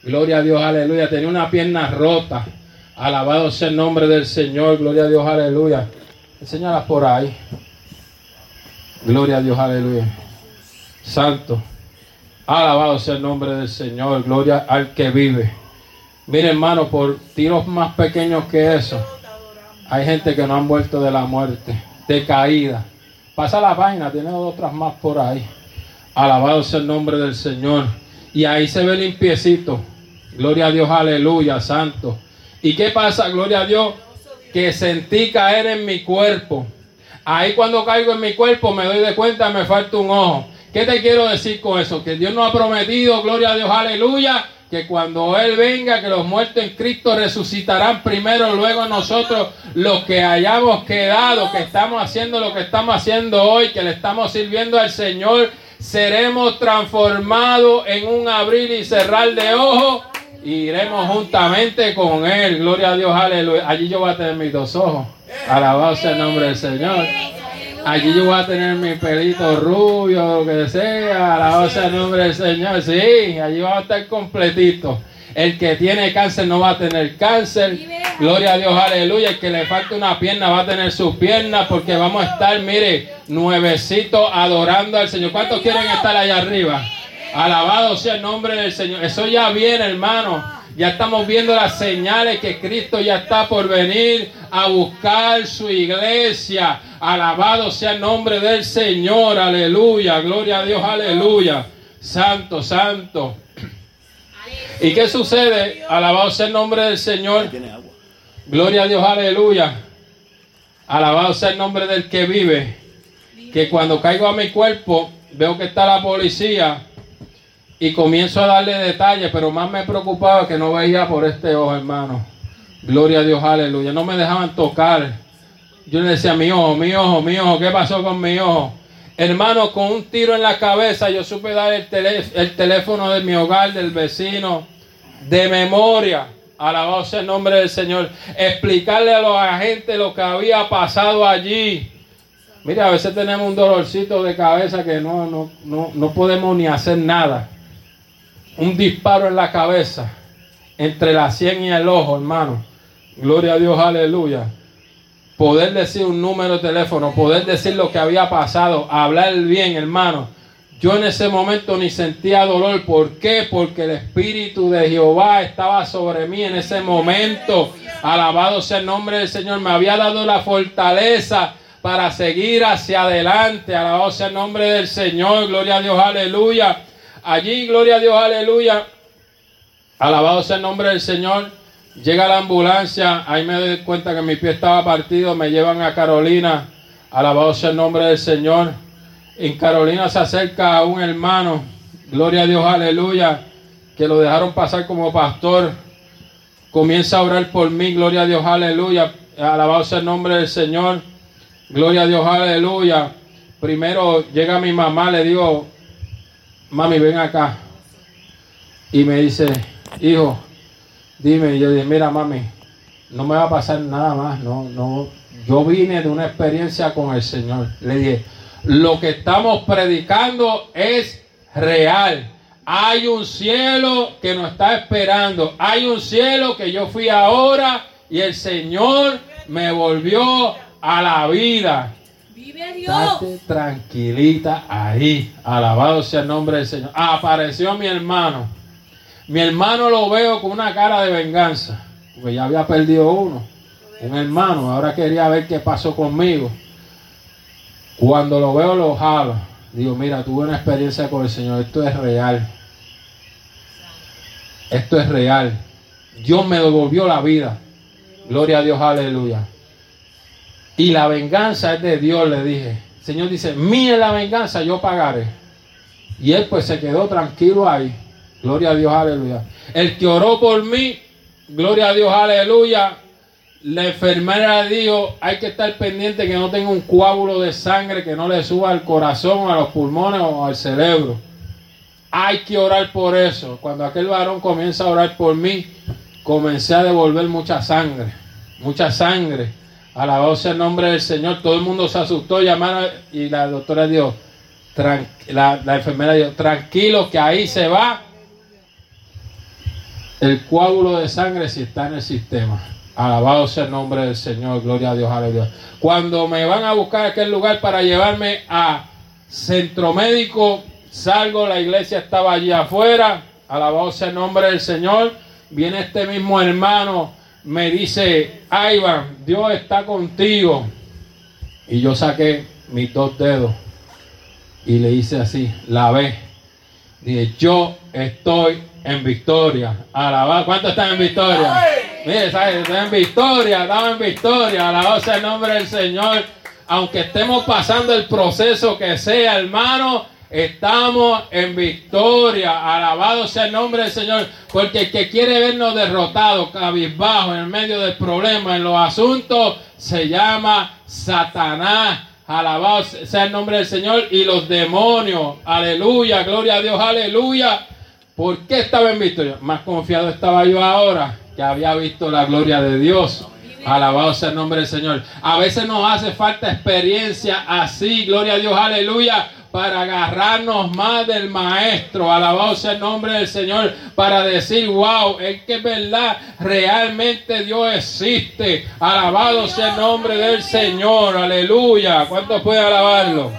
Gloria a Dios, aleluya. Tenía una pierna rota. Alabado sea el nombre del Señor. Gloria a Dios, aleluya. Enséñalas por ahí. Gloria a Dios, aleluya. Santo. Alabado sea el nombre del Señor. Gloria al que vive. Mire, hermano, por tiros más pequeños que eso, hay gente que no han vuelto de la muerte, de caída. Pasa la página, tiene otras más por ahí. Alabado sea el nombre del Señor. Y ahí se ve limpiecito. Gloria a Dios, aleluya, santo. ¿Y qué pasa? Gloria a Dios, que sentí caer en mi cuerpo. Ahí cuando caigo en mi cuerpo me doy de cuenta, me falta un ojo. ¿Qué te quiero decir con eso? Que Dios nos ha prometido, gloria a Dios, aleluya, que cuando Él venga, que los muertos en Cristo resucitarán primero, luego nosotros los que hayamos quedado, que estamos haciendo lo que estamos haciendo hoy, que le estamos sirviendo al Señor, seremos transformados en un abrir y cerrar de ojos y iremos juntamente con Él. Gloria a Dios, aleluya. Allí yo voy a tener mis dos ojos. Alabado sea el nombre del Señor. Allí yo voy a tener mi pelito rubio, lo que sea, la sea el nombre del Señor. Sí, allí va a estar completito. El que tiene cáncer no va a tener cáncer. Gloria a Dios, aleluya. El que le falta una pierna va a tener sus piernas porque vamos a estar, mire, nuevecito adorando al Señor. ¿Cuántos quieren estar allá arriba? Alabado sea el nombre del Señor. Eso ya viene, hermano. Ya estamos viendo las señales que Cristo ya está por venir a buscar su iglesia. Alabado sea el nombre del Señor. Aleluya. Gloria a Dios. Aleluya. Santo, santo. ¿Y qué sucede? Alabado sea el nombre del Señor. Gloria a Dios. Aleluya. Alabado sea el nombre del que vive. Que cuando caigo a mi cuerpo, veo que está la policía y comienzo a darle detalles, pero más me preocupaba que no veía por este ojo, hermano. Gloria a Dios, aleluya. No me dejaban tocar. Yo le decía, mi ojo, mi ojo, mi ojo, ¿qué pasó con mi ojo? Hermano, con un tiro en la cabeza, yo supe dar el, el teléfono de mi hogar, del vecino, de memoria. Alabado sea el nombre del Señor. Explicarle a los agentes lo que había pasado allí. Mira, a veces tenemos un dolorcito de cabeza que no, no, no, no podemos ni hacer nada. Un disparo en la cabeza, entre la sien y el ojo, hermano. Gloria a Dios, aleluya. Poder decir un número de teléfono, poder decir lo que había pasado, hablar bien, hermano. Yo en ese momento ni sentía dolor. ¿Por qué? Porque el Espíritu de Jehová estaba sobre mí en ese momento. Alabado sea el nombre del Señor. Me había dado la fortaleza para seguir hacia adelante. Alabado sea el nombre del Señor. Gloria a Dios, aleluya. Allí, gloria a Dios, aleluya. Alabado sea el nombre del Señor. Llega la ambulancia. Ahí me doy cuenta que mi pie estaba partido. Me llevan a Carolina. Alabado sea el nombre del Señor. En Carolina se acerca a un hermano, gloria a Dios, aleluya, que lo dejaron pasar como pastor. Comienza a orar por mí, gloria a Dios, aleluya. Alabado sea el nombre del Señor, gloria a Dios, aleluya. Primero llega mi mamá, le digo, mami, ven acá. Y me dice, hijo, dime. Y yo dije, mira, mami, no me va a pasar nada más. No, no. Yo vine de una experiencia con el Señor. Le dije, lo que estamos predicando es real. Hay un cielo que nos está esperando. Hay un cielo que yo fui ahora y el Señor me volvió a la vida. Vive Dios. tranquilita ahí. Alabado sea el nombre del Señor. Apareció mi hermano. Mi hermano lo veo con una cara de venganza. Porque ya había perdido uno. Un hermano. Ahora quería ver qué pasó conmigo. Cuando lo veo, lo jalo. Digo, mira, tuve una experiencia con el Señor. Esto es real. Esto es real. Dios me devolvió la vida. Gloria a Dios, aleluya. Y la venganza es de Dios, le dije. El Señor dice, mire la venganza, yo pagaré. Y él pues se quedó tranquilo ahí. Gloria a Dios, aleluya. El que oró por mí, gloria a Dios, aleluya, la enfermera dijo, hay que estar pendiente que no tenga un coágulo de sangre que no le suba al corazón, a los pulmones o al cerebro. Hay que orar por eso. Cuando aquel varón comienza a orar por mí, comencé a devolver mucha sangre, mucha sangre. Alabado sea el nombre del Señor. Todo el mundo se asustó, llamaron y la doctora dijo, la, la enfermera dijo, tranquilo que ahí se va el coágulo de sangre si está en el sistema. Alabado sea el nombre del Señor, gloria a Dios, aleluya. Cuando me van a buscar a aquel lugar para llevarme a centro médico, salgo, la iglesia estaba allí afuera, alabado sea el nombre del Señor. Viene este mismo hermano, me dice, Ivan, Dios está contigo. Y yo saqué mis dos dedos y le hice así, la ve. Dije, yo estoy en victoria. Alabado, ¿cuántos están en victoria? Mire, ¿sabes? en victoria, estamos en victoria. Alabado sea el nombre del Señor. Aunque estemos pasando el proceso que sea, hermano, estamos en victoria. Alabado sea el nombre del Señor. Porque el que quiere vernos derrotados, cabizbajo, en medio del problema, en los asuntos, se llama Satanás. Alabado sea el nombre del Señor. Y los demonios. Aleluya. Gloria a Dios. Aleluya. ¿Por qué estaba en victoria? Más confiado estaba yo ahora que había visto la gloria de Dios. Alabado sea el nombre del Señor. A veces nos hace falta experiencia así, gloria a Dios, aleluya, para agarrarnos más del Maestro. Alabado sea el nombre del Señor, para decir, wow, es que es verdad, realmente Dios existe. Alabado sea el nombre del Señor, aleluya. ¿Cuántos pueden alabarlo?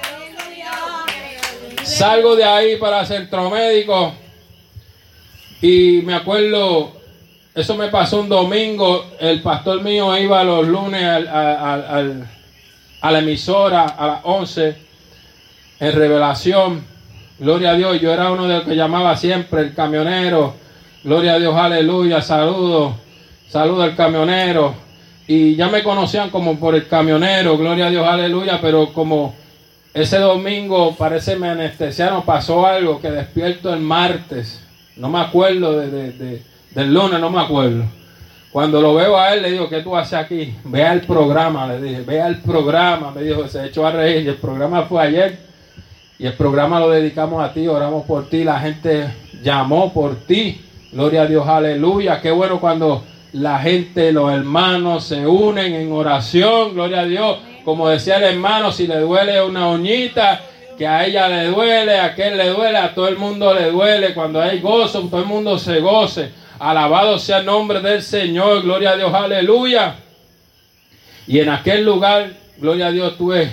Salgo de ahí para Centro Médico y me acuerdo eso me pasó un domingo. El pastor mío iba los lunes a la emisora a las 11 en revelación. Gloria a Dios. Yo era uno de los que llamaba siempre el camionero. Gloria a Dios, aleluya. Saludo. Saludo al camionero. Y ya me conocían como por el camionero. Gloria a Dios, aleluya. Pero como ese domingo parece me anestesiaron, pasó algo que despierto el martes. No me acuerdo de del lunes, no me acuerdo. Cuando lo veo a él, le digo, ¿qué tú haces aquí? Vea el programa, le dije, vea el programa. Me dijo, se echó a reír. Y el programa fue ayer. Y el programa lo dedicamos a ti, oramos por ti. La gente llamó por ti. Gloria a Dios, aleluya. Qué bueno cuando la gente, los hermanos se unen en oración. Gloria a Dios. Como decía el hermano, si le duele una uñita, que a ella le duele, a aquel le duele, a todo el mundo le duele. Cuando hay gozo, todo el mundo se goce. Alabado sea el nombre del Señor. Gloria a Dios, aleluya. Y en aquel lugar, gloria a Dios, tuve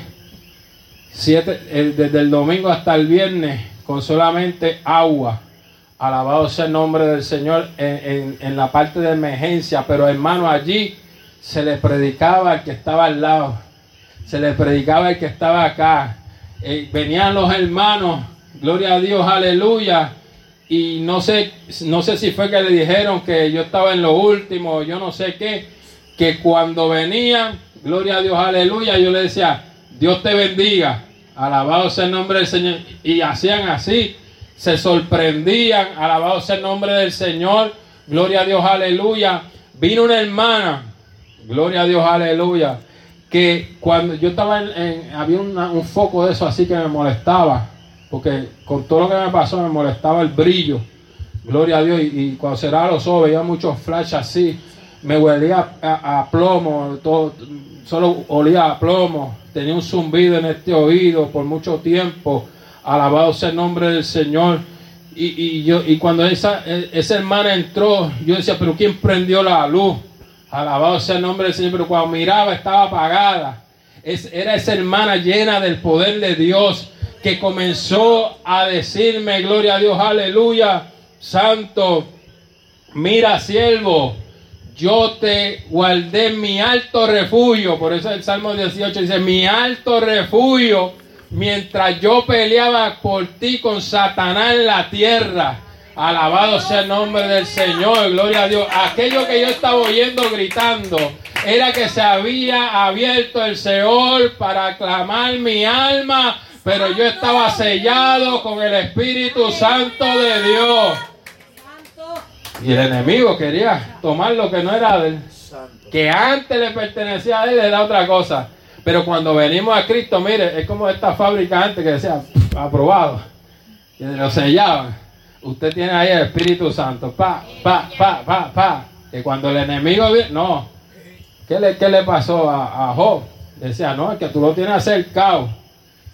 siete, desde el domingo hasta el viernes con solamente agua. Alabado sea el nombre del Señor en, en, la parte de emergencia. Pero hermano, allí se le predicaba al que estaba al lado. Se le predicaba al que estaba acá. Eh, venían los hermanos, gloria a Dios, aleluya. Y no sé, no sé si fue que le dijeron que yo estaba en lo último, yo no sé qué, que cuando venían, gloria a Dios, aleluya, yo le decía, Dios te bendiga, alabado sea el nombre del Señor. Y hacían así, se sorprendían, alabado sea el nombre del Señor, gloria a Dios, aleluya. Vino una hermana, gloria a Dios, aleluya que cuando yo estaba en, había un foco de eso así que me molestaba, porque con todo lo que me pasó me molestaba el brillo, gloria a Dios, y, cuando cerraba los ojos veía muchos flashes así, me huelía a, plomo, todo, solo olía a plomo, tenía un zumbido en este oído por mucho tiempo, alabado sea el nombre del Señor. Y, y yo, y cuando esa, esa hermana entró, yo decía, pero ¿quién prendió la luz? Alabado sea el nombre del Señor, pero cuando miraba estaba apagada. era esa hermana llena del poder de Dios que comenzó a decirme, gloria a Dios, aleluya, santo, mira siervo, yo te guardé mi alto refugio, por eso el Salmo 18 dice, mi alto refugio, mientras yo peleaba por ti con Satanás en la tierra. Alabado sea el nombre del Señor, gloria a Dios. Aquello que yo estaba oyendo gritando era que se había abierto el Seol para aclamar mi alma, pero yo estaba sellado con el Espíritu Santo de Dios. Y el enemigo quería tomar lo que no era de él, que antes le pertenecía a él, era otra cosa. Pero cuando venimos a Cristo, mire, es como esta fábrica antes que decía aprobado, y lo sellaban. Usted tiene ahí el Espíritu Santo. Pa, pa, pa, pa, pa. Que cuando el enemigo viene, no. ¿Qué le, qué le pasó a, a, Job? Decía, no, es que tú lo tienes acercado.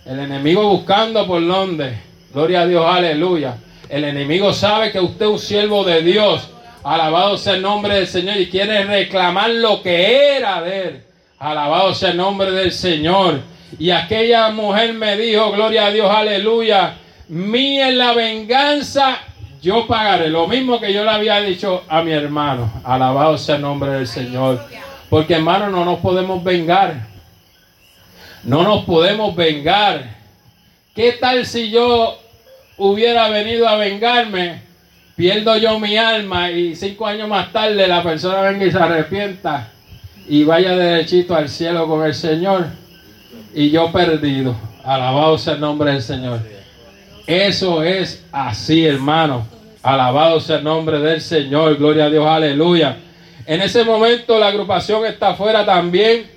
El enemigo buscando por donde. Gloria a Dios, aleluya. El enemigo sabe que usted es un siervo de Dios. Alabado sea el nombre del Señor y quiere reclamar lo que era de él. Alabado sea el nombre del Señor. Y aquella mujer me dijo, gloria a Dios, aleluya mía es la venganza, yo pagaré. Lo mismo que yo le había dicho a mi hermano. Alabado sea el nombre del Señor. Porque hermano, no nos podemos vengar. No nos podemos vengar. ¿Qué tal si yo hubiera venido a vengarme? Pierdo yo mi alma y cinco años más tarde la persona venga y se arrepienta y vaya derechito al cielo con el Señor y yo perdido. Alabado sea el nombre del Señor. Eso es así, hermano. Alabado sea el nombre del Señor. Gloria a Dios, aleluya. En ese momento la agrupación está afuera también,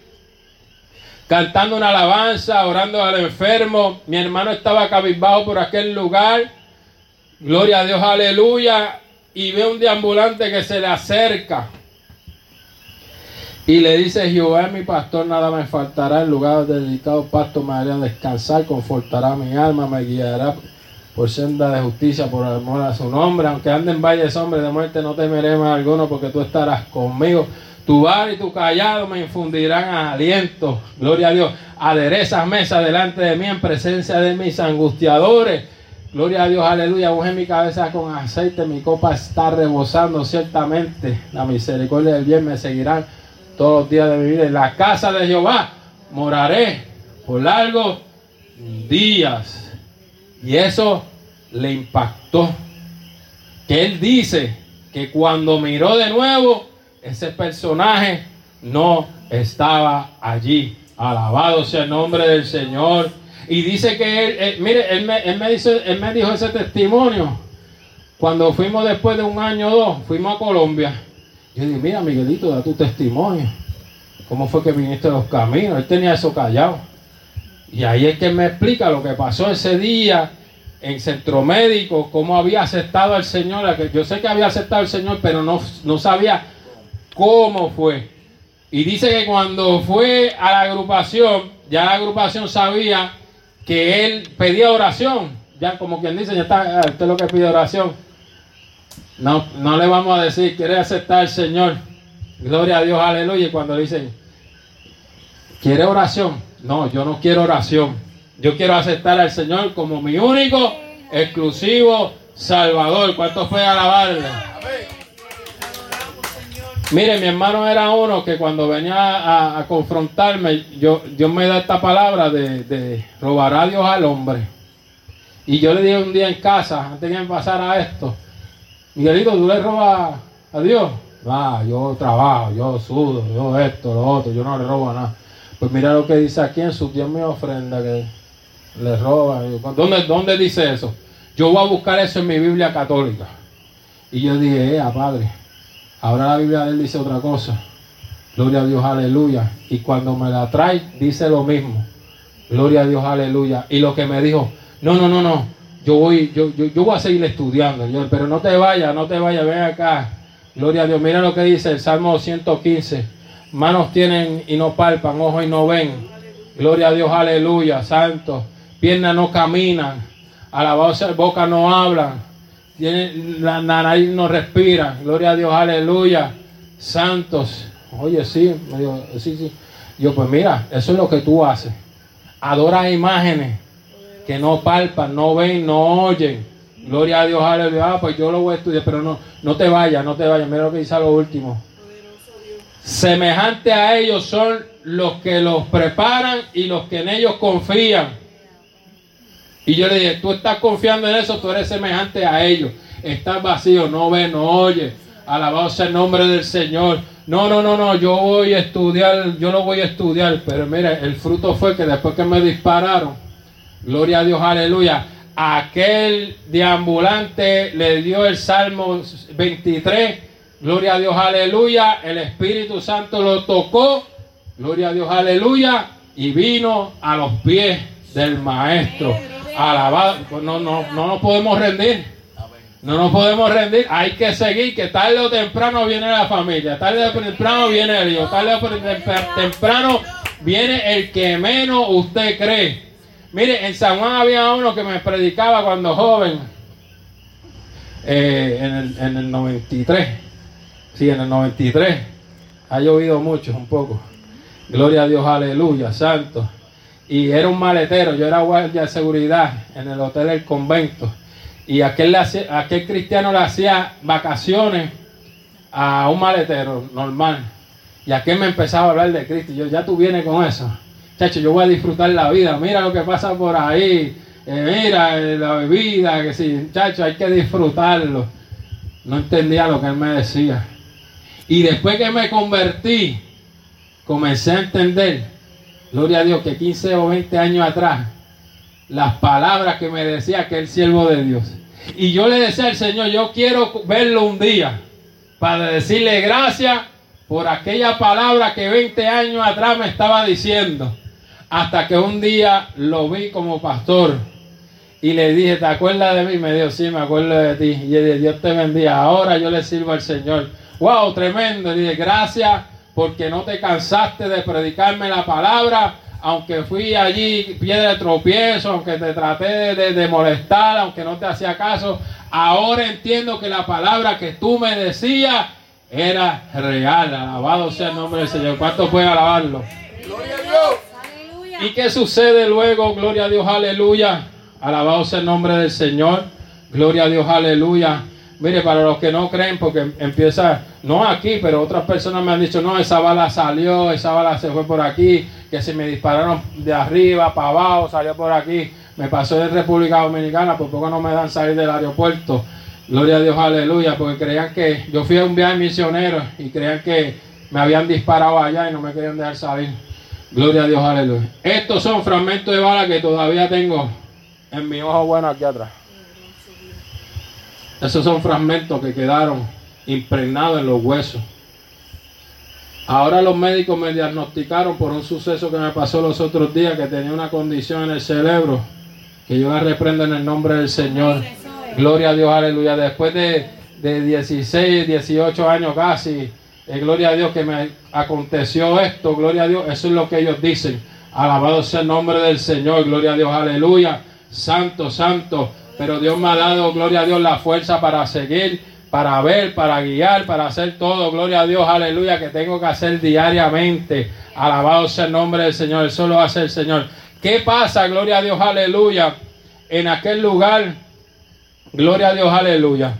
cantando una alabanza, orando al enfermo. Mi hermano estaba cabizbajo por aquel lugar. Gloria a Dios, aleluya. Y ve un deambulante que se le acerca. Y le dice, Jehová mi pastor, nada me faltará. En lugar de dedicado pasto me hará descansar, confortará mi alma, me guiará por senda de justicia, por amor a su nombre. Aunque ande en valle de sombra de muerte, no temeré más alguno, porque tú estarás conmigo. Tu bar y tu callado me infundirán aliento. Gloria a Dios. Aderezas mesa delante de mí en presencia de mis angustiadores. Gloria a Dios, aleluya. Unge mi cabeza con aceite, mi copa está rebosando ciertamente. La misericordia del bien me seguirán todos los días de mi vida. En la casa de Jehová moraré por largos días. Y eso le impactó. Que él dice que cuando miró de nuevo, ese personaje no estaba allí. Alabado sea el nombre del Señor. Y dice que él, mire, él me, él, me él me dijo ese testimonio. Cuando fuimos después de un año o dos, fuimos a Colombia. Yo dije, mira Miguelito, da tu testimonio. ¿Cómo fue que viniste a los caminos? Él tenía eso callado. Y ahí es que me explica lo que pasó ese día en centro médico, cómo había aceptado al Señor. Yo sé que había aceptado al Señor, pero no, no sabía cómo fue. Y dice que cuando fue a la agrupación, ya la agrupación sabía que él pedía oración. Ya como quien dice, ya está, usted lo que pide oración. No, no le vamos a decir, quiere aceptar al Señor. Gloria a Dios, aleluya. Y cuando dicen, ¿quiere oración? No, yo no quiero oración. Yo quiero aceptar al Señor como mi único, exclusivo Salvador. ¿Cuánto fue alabarle? Mire, mi hermano era uno que cuando venía a, confrontarme, yo, Dios me da esta palabra de, de, robar a Dios al hombre. Y yo le dije un día en casa, antes que me pasara esto, Miguelito, ¿tú le robas a Dios? Ah, yo trabajo, yo sudo, yo esto, lo otro, yo no le robo nada. Pues mira lo que dice aquí en su Dios me ofrenda que le roba. ¿Dónde, ¿Dónde dice eso? Yo voy a buscar eso en mi Biblia católica. Y yo dije, eh, padre, ahora la Biblia de él dice otra cosa. Gloria a Dios, aleluya. Y cuando me la trae, dice lo mismo. Gloria a Dios, aleluya. Y lo que me dijo, no, no, no, no. Yo voy, yo, yo, yo voy a seguir estudiando. pero no te vayas, no te vayas, ven acá. Gloria a Dios. Mira lo que dice el Salmo 115. Manos tienen y no palpan, ojos y no ven. Gloria a Dios, aleluya, santo. Piernas no caminan, alabado sea, boca no hablan, la, nariz no respira. Gloria a Dios, aleluya, santos. Oye, sí, sí, sí. Yo, pues mira, eso es lo que tú haces. Adora imágenes que no palpan, no ven, no oyen. Gloria a Dios, aleluya. Ah, pues yo lo voy a estudiar, pero no, no te vayas, no te vayas. Mira lo que dice a lo último. Semejante a ellos son los que los preparan y los que en ellos confían. Y yo le dije, tú estás confiando en eso, tú eres semejante a ellos. Estás vacío, no ves, no oyes. Alabado sea el nombre del Señor. No, no, no, no, yo voy a estudiar, yo lo voy a estudiar. Pero mira, el fruto fue que después que me dispararon, gloria a Dios, aleluya, aquel deambulante le dio el Salmo 23. Gloria a Dios, aleluya. El Espíritu Santo lo tocó. Gloria a Dios, aleluya. Y vino a los pies del Maestro. Alabado. No, no, no nos podemos rendir. No nos podemos rendir. Hay que seguir, que tarde o temprano viene la familia. Tarde o temprano viene el hijo. Tarde o temprano viene el que menos usted cree. Mire, en San Juan había uno que me predicaba cuando joven. Eh, en, el, en el 93. Sí, en el 93. Ha llovido mucho, un poco. Gloria a Dios, aleluya, santo y era un maletero, yo era guardia de seguridad en el hotel del convento. Y aquel, aquel cristiano le hacía vacaciones a un maletero normal. Y aquel me empezaba a hablar de Cristo. Y yo, ya tú vienes con eso. Chacho, yo voy a disfrutar la vida. Mira lo que pasa por ahí. Eh, mira eh, la bebida. Que sí, chacho, hay que disfrutarlo. No entendía lo que él me decía. Y después que me convertí, comencé a entender Gloria a Dios que 15 o 20 años atrás, las palabras que me decía que el siervo de Dios. Y yo le decía al Señor, yo quiero verlo un día para decirle gracias por aquella palabra que 20 años atrás me estaba diciendo. Hasta que un día lo vi como pastor y le dije, ¿te acuerdas de mí? Me dijo, sí, me acuerdo de ti. Y dije, Dios te bendiga. Ahora yo le sirvo al Señor. Wow, tremendo. Y dije, gracias porque no te cansaste de predicarme la palabra, aunque fui allí piedra de tropiezo, aunque te traté de, molestar, aunque no te hacía caso, ahora entiendo que la palabra que tú me decías era real. Alabado sea el nombre del Señor. ¿Cuánto puede alabarlo? Gloria a Dios. ¿Y qué sucede luego? Gloria a Dios, aleluya. Alabado sea el nombre del Señor. Gloria a Dios, aleluya. Mire, para los que no creen, porque empieza, no aquí, pero otras personas me han dicho, no, esa bala salió, esa bala se fue por aquí, que se me dispararon de arriba para abajo, salió por aquí, me pasó en República Dominicana, por poco no me dan salir del aeropuerto. Gloria a Dios, aleluya, porque creían que yo fui a un viaje misionero y creían que me habían disparado allá y no me querían dejar salir. Gloria a Dios, aleluya. Estos son fragmentos de bala que todavía tengo en mi ojo bueno aquí atrás. Esos son fragmentos que quedaron impregnados en los huesos. Ahora los médicos me diagnosticaron por un suceso que me pasó los otros días que tenía una condición en el cerebro Que yo la reprendo en el nombre del Señor. Gloria a Dios, aleluya. Después de, de 16, 18 años casi, eh, gloria a Dios que me aconteció esto, gloria a Dios, eso es lo que ellos dicen. Alabado sea el nombre del Señor, gloria a Dios, aleluya. Santo, santo. Pero Dios me ha dado, gloria a Dios, la fuerza para seguir, para ver, para guiar, para hacer todo. Gloria a Dios, aleluya, que tengo que hacer diariamente. Alabado sea el nombre del Señor, eso lo hace el Señor. ¿Qué pasa, gloria a Dios, aleluya? En aquel lugar, gloria a Dios, aleluya.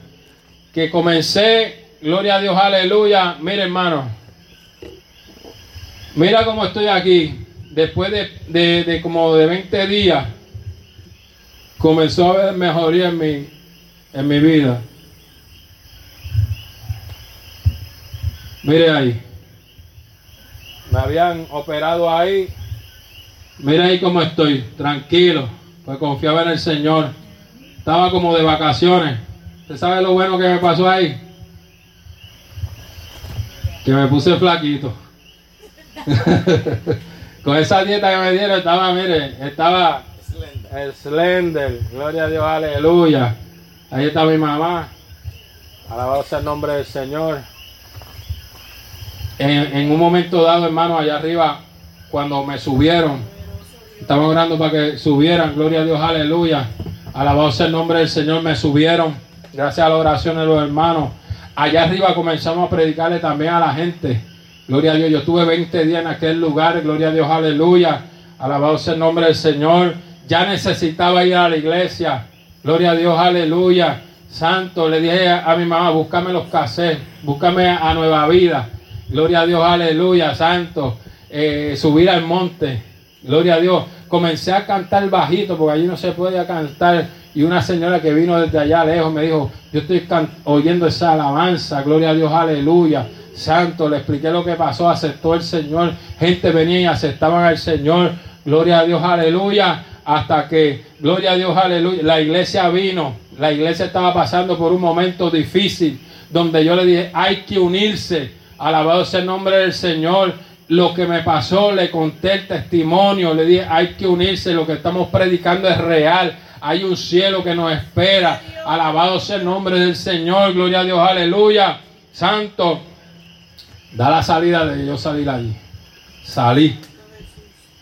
Que comencé, gloria a Dios, aleluya. Mire, hermano, mira cómo estoy aquí. Después de, de, de como de 20 días, comenzó a haber mejoría en mi, en mi vida. Mire ahí. Me habían operado ahí. Mire ahí cómo estoy, tranquilo, pues confiaba en el Señor. Estaba como de vacaciones. ¿Usted sabe lo bueno que me pasó ahí? Que me puse flaquito. Con esa dieta que me dieron estaba, mire, estaba slender. Gloria a Dios, aleluya. Ahí está mi mamá. Alabado sea el nombre del Señor. En, un momento dado, hermano, allá arriba, cuando me subieron, estaba orando para que subieran. Gloria a Dios, aleluya. Alabado sea el nombre del Señor. Me subieron. Gracias a la oración de los hermanos. Allá arriba comenzamos a predicarle también a la gente. Gloria a Dios. Yo estuve 20 días en aquel lugar. Gloria a Dios, aleluya. Alabado sea el nombre del Señor. Ya necesitaba ir a la iglesia. Gloria a Dios, aleluya. Santo, le dije a, mi mamá, búscame los cassettes, búscame a Nueva Vida. Gloria a Dios, aleluya, santo. Eh, subir al monte. Gloria a Dios. Comencé a cantar bajito porque allí no se podía cantar. Y una señora que vino desde allá lejos me dijo, yo estoy oyendo esa alabanza. Gloria a Dios, aleluya. Santo, le expliqué lo que pasó, aceptó el Señor. Gente venía y aceptaban al Señor. Gloria a Dios, aleluya hasta que, gloria a Dios, aleluya, la iglesia vino, la iglesia estaba pasando por un momento difícil, donde yo le dije, hay que unirse, alabado sea el nombre del Señor, lo que me pasó, le conté el testimonio, le dije, hay que unirse, lo que estamos predicando es real, hay un cielo que nos espera, alabado sea el nombre del Señor, gloria a Dios, aleluya, santo, da la salida de yo salir allí, salí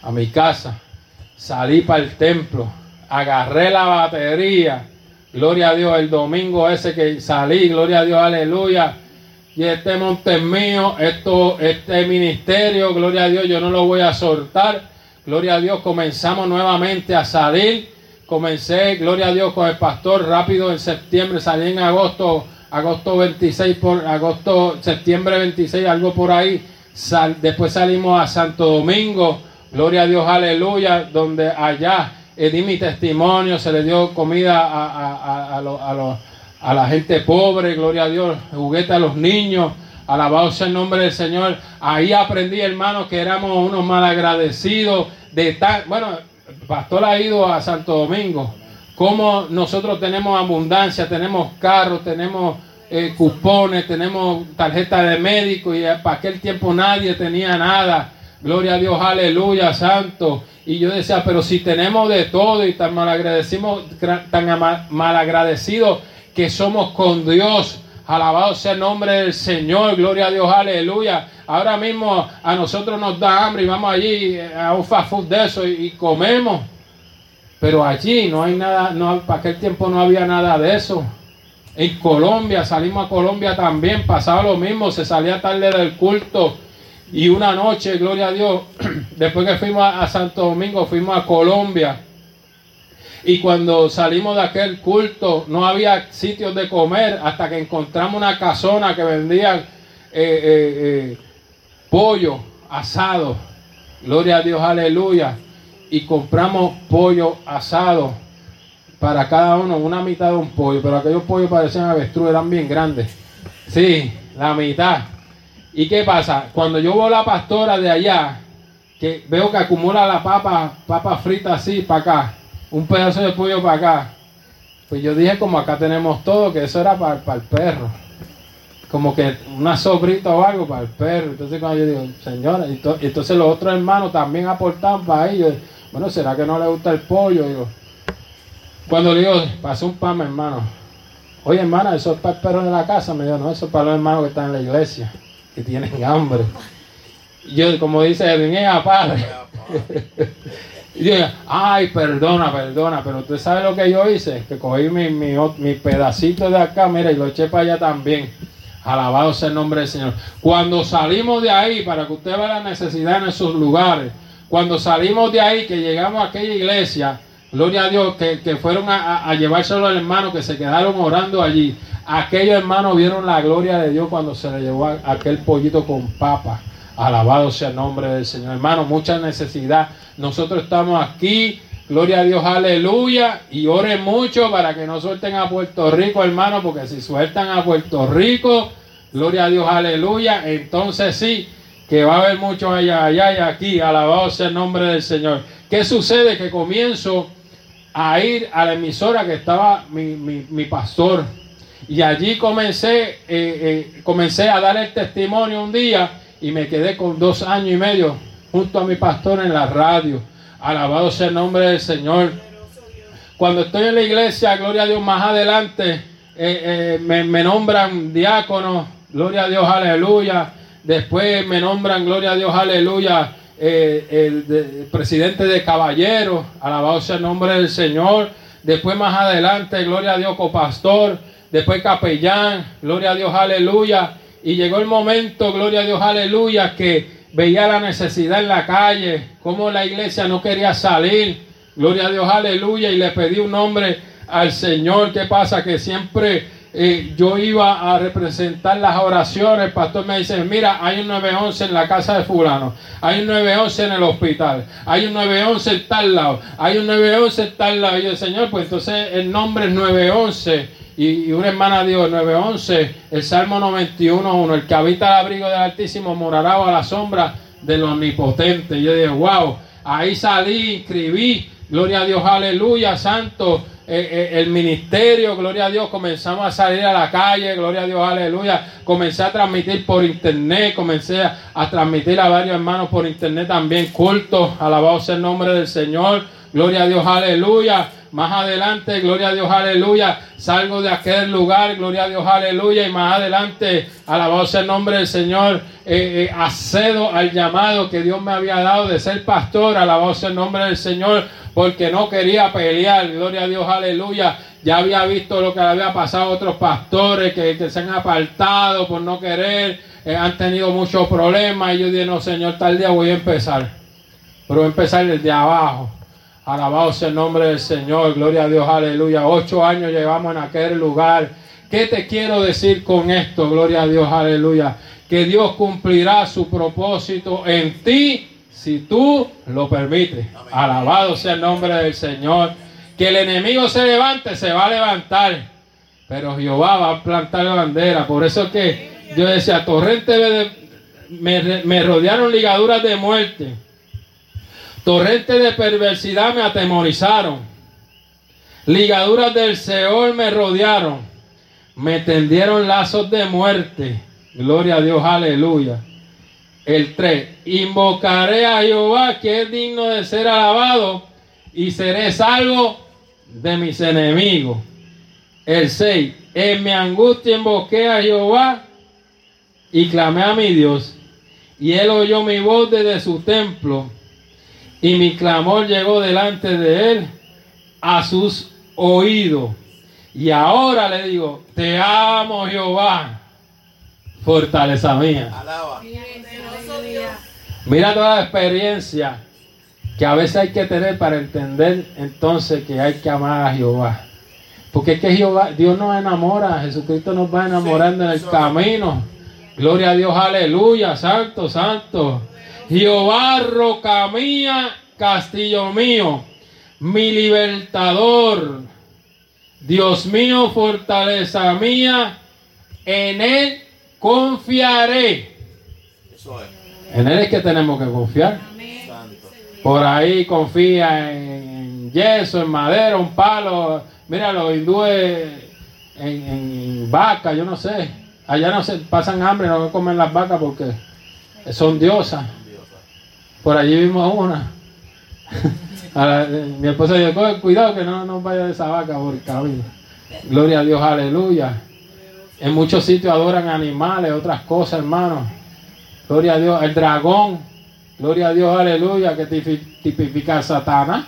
a mi casa, salí para el templo, agarré la batería, gloria a Dios, el domingo ese que salí, gloria a Dios, aleluya. Y este monte es mío, esto, este ministerio, gloria a Dios, yo no lo voy a soltar. Gloria a Dios, comenzamos nuevamente a salir. Comencé, gloria a Dios, con el pastor rápido en septiembre, salí en agosto, agosto 26, por agosto, septiembre 26, algo por ahí. después salimos a Santo Domingo Gloria a Dios, aleluya, donde allá eh, di mi testimonio, se le dio comida a, a, la gente pobre, gloria a Dios, juguete a los niños, alabado sea el nombre del Señor. Ahí aprendí, hermano, que éramos unos malagradecidos de tal, bueno, el pastor ha ido a Santo Domingo, como nosotros tenemos abundancia, tenemos carros, tenemos eh, cupones, tenemos tarjeta de médico y para aquel tiempo nadie tenía nada. Gloria a Dios, aleluya, santo. Y yo decía, pero si tenemos de todo y tan malagradecidos, tan malagradecidos que somos con Dios, alabado sea el nombre del Señor, gloria a Dios, aleluya. Ahora mismo a nosotros nos da hambre y vamos allí eh, a un fast food de eso y, comemos. Pero allí no hay nada, no, para aquel tiempo no había nada de eso. En Colombia, salimos a Colombia también, pasaba lo mismo, se salía tarde del culto y una noche, gloria a Dios, después que fuimos a, Santo Domingo, fuimos a Colombia. Y cuando salimos de aquel culto, no había sitios de comer hasta que encontramos una casona que vendía eh, eh, eh, pollo asado. Gloria a Dios, aleluya. Y compramos pollo asado para cada uno, una mitad de un pollo. Pero aquellos pollos parecían avestruz, eran bien grandes. Sí, la mitad. ¿Y qué pasa? Cuando yo veo la pastora de allá, que veo que acumula la papa, papa frita así para acá, un pedazo de pollo para acá, pues yo dije como acá tenemos todo, que eso era para, el perro. Como que una sobrita o algo para el perro. Entonces cuando yo digo, señora, y entonces los otros hermanos también aportaban para ellos. Bueno, ¿será que no le gusta el pollo? Cuando le digo, pasó un pan, hermano. Oye, hermana, eso es para el perro de la casa. Me dijo, no, eso es para los hermanos que están en la iglesia, que tienen hambre. Yo, como dice Edwin, a padre. y yo, ay, perdona, perdona, pero usted sabe lo que yo hice, que cogí mi, mi, mi pedacito de acá, mira, y lo eché para allá también. Alabado sea el nombre del Señor. Cuando salimos de ahí, para que usted vea la necesidad en esos lugares, cuando salimos de ahí, que llegamos a aquella iglesia, gloria a Dios, que, fueron a, llevárselo al hermano, que se quedaron orando allí. Aquellos hermanos vieron la gloria de Dios cuando se le llevó aquel pollito con papa. Alabado sea el nombre del Señor. Hermano, mucha necesidad. Nosotros estamos aquí. Gloria a Dios, aleluya. Y oren mucho para que no suelten a Puerto Rico, hermano, porque si sueltan a Puerto Rico, gloria a Dios, aleluya. Entonces sí, que va a haber muchos allá, allá y aquí. Alabado sea el nombre del Señor. ¿Qué sucede? Que comienzo a ir a la emisora que estaba mi, pastor. Y allí comencé, eh, eh, comencé a dar el testimonio un día y me quedé con dos años y medio junto a mi pastor en la radio. Alabado sea el nombre del Señor. Cuando estoy en la iglesia, gloria a Dios, más adelante eh, me, nombran diácono, gloria a Dios, aleluya. Después me nombran, gloria a Dios, aleluya, eh, el, presidente de caballeros, alabado sea el nombre del Señor. Después más adelante, gloria a Dios, copastor. Después capellán, gloria a Dios, aleluya. Y llegó el momento, gloria a Dios, aleluya, que veía la necesidad en la calle, como la iglesia no quería salir. Gloria a Dios, aleluya. Y le pedí un nombre al Señor. ¿Qué pasa? Que siempre yo iba a representar las oraciones, el pastor me dice, mira, hay un 911 en la casa de fulano, hay un 911 en el hospital, hay un 911 en tal lado, hay un 911 en tal lado. Y yo, Señor, pues entonces el nombre es 911. Y, una hermana dijo, 911, el Salmo 91.1, el que habita el abrigo del Altísimo morará a la sombra del Omnipotente. Y yo dije, wow, ahí salí, escribí, gloria a Dios, aleluya, santo eh, eh, el ministerio, gloria a Dios, comenzamos a salir a la calle, gloria a Dios, aleluya. Comencé a transmitir por internet, comencé a, transmitir a varios hermanos por internet también cultos, alabado sea el nombre del Señor, gloria a Dios, aleluya. Más adelante, gloria a Dios, aleluya. Salgo de aquel lugar, gloria a Dios, aleluya. Y más adelante, alabado sea el nombre del Señor. Eh, eh, accedo al llamado que Dios me había dado de ser pastor, alabado sea el nombre del Señor. Porque no quería pelear, gloria a Dios, aleluya. Ya había visto lo que había pasado a otros pastores que, se han apartado por no querer, eh, han tenido muchos problemas. Y yo dije, no, Señor, tal día voy a empezar. Pero voy a empezar desde abajo. Alabado sea el nombre del Señor, gloria a Dios, aleluya. Ocho años llevamos en aquel lugar. ¿Qué te quiero decir con esto? Gloria a Dios, aleluya. Que Dios cumplirá su propósito en ti si tú lo permites. Alabado sea el nombre del Señor. Que el enemigo se levante, se va a levantar. Pero Jehová va a plantar la bandera. Por eso que yo decía, torrente me rodearon ligaduras de muerte Torrentes de perversidad me atemorizaron. Ligaduras del Seol me rodearon. Me tendieron lazos de muerte. Gloria a Dios, aleluya. El 3. Invocaré a Jehová que es digno de ser alabado y seré salvo de mis enemigos. El 6. En mi angustia invoqué a Jehová y clamé a mi Dios. Y él oyó mi voz desde su templo y mi clamor llegó delante de él a sus oídos. Y ahora le digo, te amo Jehová, fortaleza mía. Mira toda la experiencia que a veces hay que tener para entender entonces que hay que amar a Jehová. Porque es que Jehová, Dios nos enamora, Jesucristo nos va enamorando en el camino. Gloria a Dios, aleluya, santo, santo. Jehová, roca mía, castillo mío, mi libertador, Dios mío, fortaleza mía, en Él confiaré. En Él es que tenemos que confiar. Por ahí confía en yeso, en madera, un palo. Mira, los hindúes en, en vaca, yo no sé. Allá no se pasan hambre, no comen las vacas porque son diosas. Por allí vimos una. mi esposa dijo, cuidado que no, no vaya esa vaca por el camino. Gloria a Dios, aleluya. En muchos sitios adoran animales, otras cosas, hermano. Gloria a Dios. El dragón, gloria a Dios, aleluya, que tipifica a Satanás.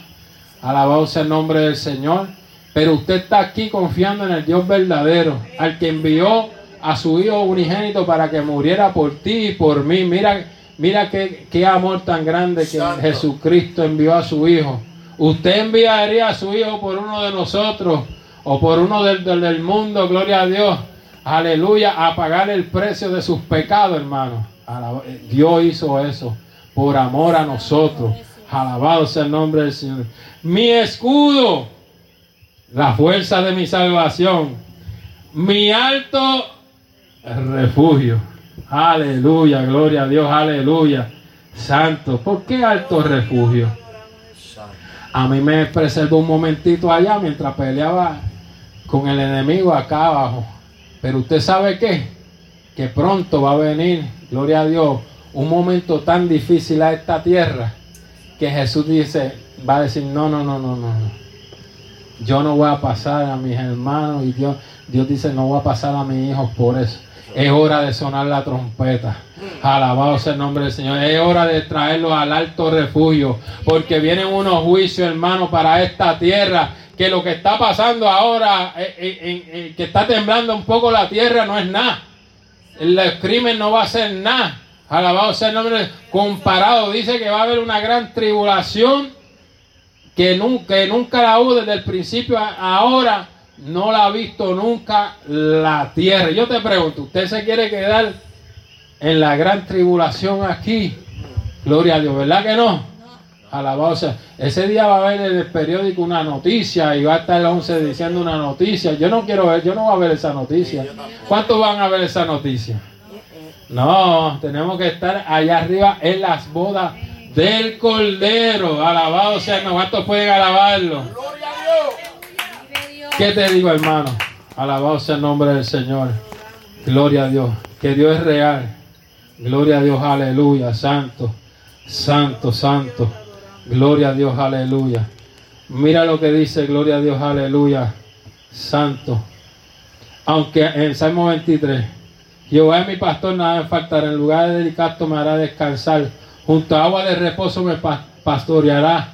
Alabado sea el nombre del Señor. Pero usted está aquí confiando en el Dios verdadero, al que envió a su Hijo unigénito para que muriera por ti y por mí. Mira, mira qué, qué amor tan grande que Jesucristo envió a su Hijo. Usted enviaría a su Hijo por uno de nosotros o por uno del, del, mundo, gloria a Dios. Aleluya, a pagar el precio de sus pecados, hermano. Dios hizo eso por amor a nosotros. Alabado sea el nombre del Señor. Mi escudo, la fuerza de mi salvación. Mi alto refugio. Aleluya, gloria a Dios, aleluya. Santo, ¿por qué alto refugio? A mí me preservó un momentito allá mientras peleaba con el enemigo acá abajo. Pero usted sabe qué? Que pronto va a venir, gloria a Dios, un momento tan difícil a esta tierra que Jesús dice, va a decir, no, no, no, no, no. Yo no voy a pasar a mis hermanos y Dios, Dios dice, no voy a pasar a mis hijos por eso. Es hora de sonar la trompeta. Alabado sea el nombre del Señor. Es hora de traerlo al alto refugio. Porque vienen unos juicios, hermano, para esta tierra. Que lo que está pasando ahora, eh, eh, eh, que está temblando un poco la tierra, no es nada. El crimen no va a ser nada. Alabado sea el nombre. Comparado, dice que va a haber una gran tribulación que nunca, la hubo desde el principio ahora no la ha visto nunca la tierra. Yo te pregunto, ¿usted se quiere quedar en la gran tribulación aquí? Gloria a Dios, ¿verdad que no? Alabado sea. Ese día va a haber en el periódico una noticia y va a estar el 11 diciendo una noticia. Yo no quiero ver, yo no voy a ver esa noticia. ¿Cuántos van a ver esa noticia? No, tenemos que estar allá arriba en las bodas del Cordero. Alabado sea, ¿cuántos pueden alabarlo? ¿Qué te digo, hermano? Alabado sea el nombre del Señor. Gloria a Dios. Que Dios es real. Gloria a Dios, aleluya. Santo, santo, santo. Gloria a Dios, aleluya. Mira lo que dice, gloria a Dios, aleluya. Santo. Aunque en Salmo 23, Jehová es mi pastor, nada me faltará. En lugar de delicato me hará descansar. Junto a agua de reposo me pastoreará.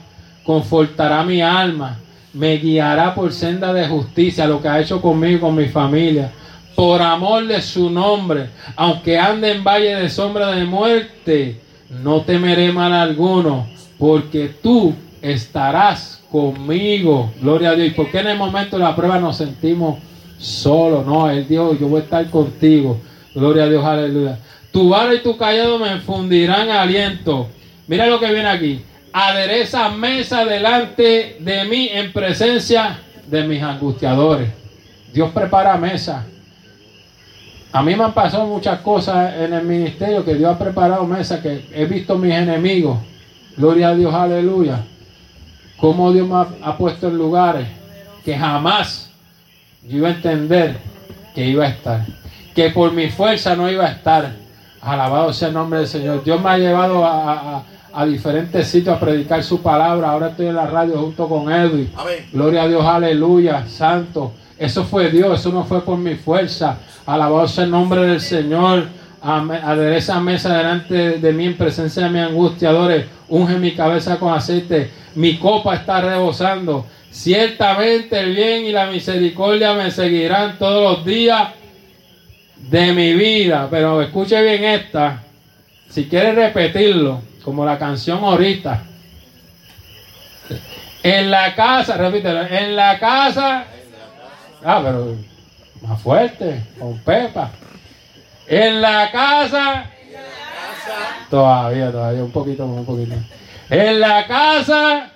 Confortará mi alma me guiará por senda de justicia, lo que ha hecho conmigo con mi familia, por amor de su nombre, aunque ande en valle de sombra de muerte, no temeré mal alguno, porque tú estarás conmigo. Gloria a Dios. ¿Y por qué en el momento de la prueba nos sentimos solos? No, Él dijo, yo voy a estar contigo. Gloria a Dios, aleluya. Tu vara y tu callado me infundirán aliento. Mira lo que viene aquí adereza mesa delante de mí en presencia de mis angustiadores. Dios prepara mesa. A mí me han pasado muchas cosas en el ministerio que Dios ha preparado mesa, que he visto mis enemigos. Gloria a Dios, aleluya. Cómo Dios me ha, puesto en lugares que jamás yo iba a entender que iba a estar. Que por mi fuerza no iba a estar. Alabado sea el nombre del Señor. Dios me ha llevado a a diferentes sitios a predicar su palabra. Ahora estoy en la radio junto con Edwin. Gloria a Dios, aleluya, santo. Eso fue Dios, eso no fue por mi fuerza. Alabado sea el nombre del Señor. Adereza mesa delante de mí en presencia de mis angustiadores. Unge mi cabeza con aceite. Mi copa está rebosando. Ciertamente el bien y la misericordia me seguirán todos los días de mi vida. Pero escuche bien esta. Si quiere repetirlo, como la canción ahorita. En la casa, repítelo, en la casa. Ah, pero más fuerte, con Pepa. En la casa. Todavía, todavía, un poquito más, un poquito. En la casa,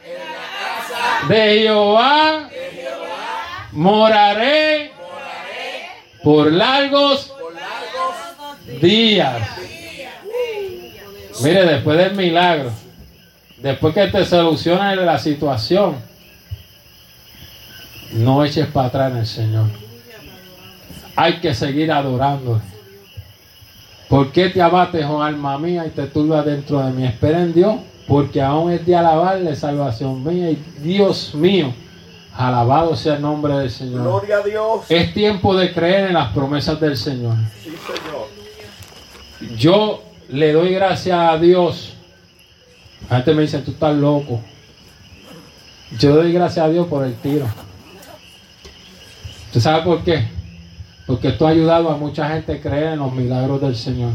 de, Jehová, moraré, por largos, días. Mire, después del milagro, después que te solucione la situación, no eches para atrás en el Señor. Hay que seguir adorando. ¿Por qué te abates, oh alma mía, y te turbas dentro de mí? Espera en Dios, porque aún es de alabarle salvación mía y Dios mío. Alabado sea el nombre del Señor. Gloria a Dios. Es tiempo de creer en las promesas del Señor. Sí, Señor. Yo le doy gracias a Dios. La gente me dice, tú estás loco. Yo doy gracias a Dios por el tiro. ¿Usted sabe por qué? Porque esto ha ayudado a mucha gente a creer en los milagros del Señor.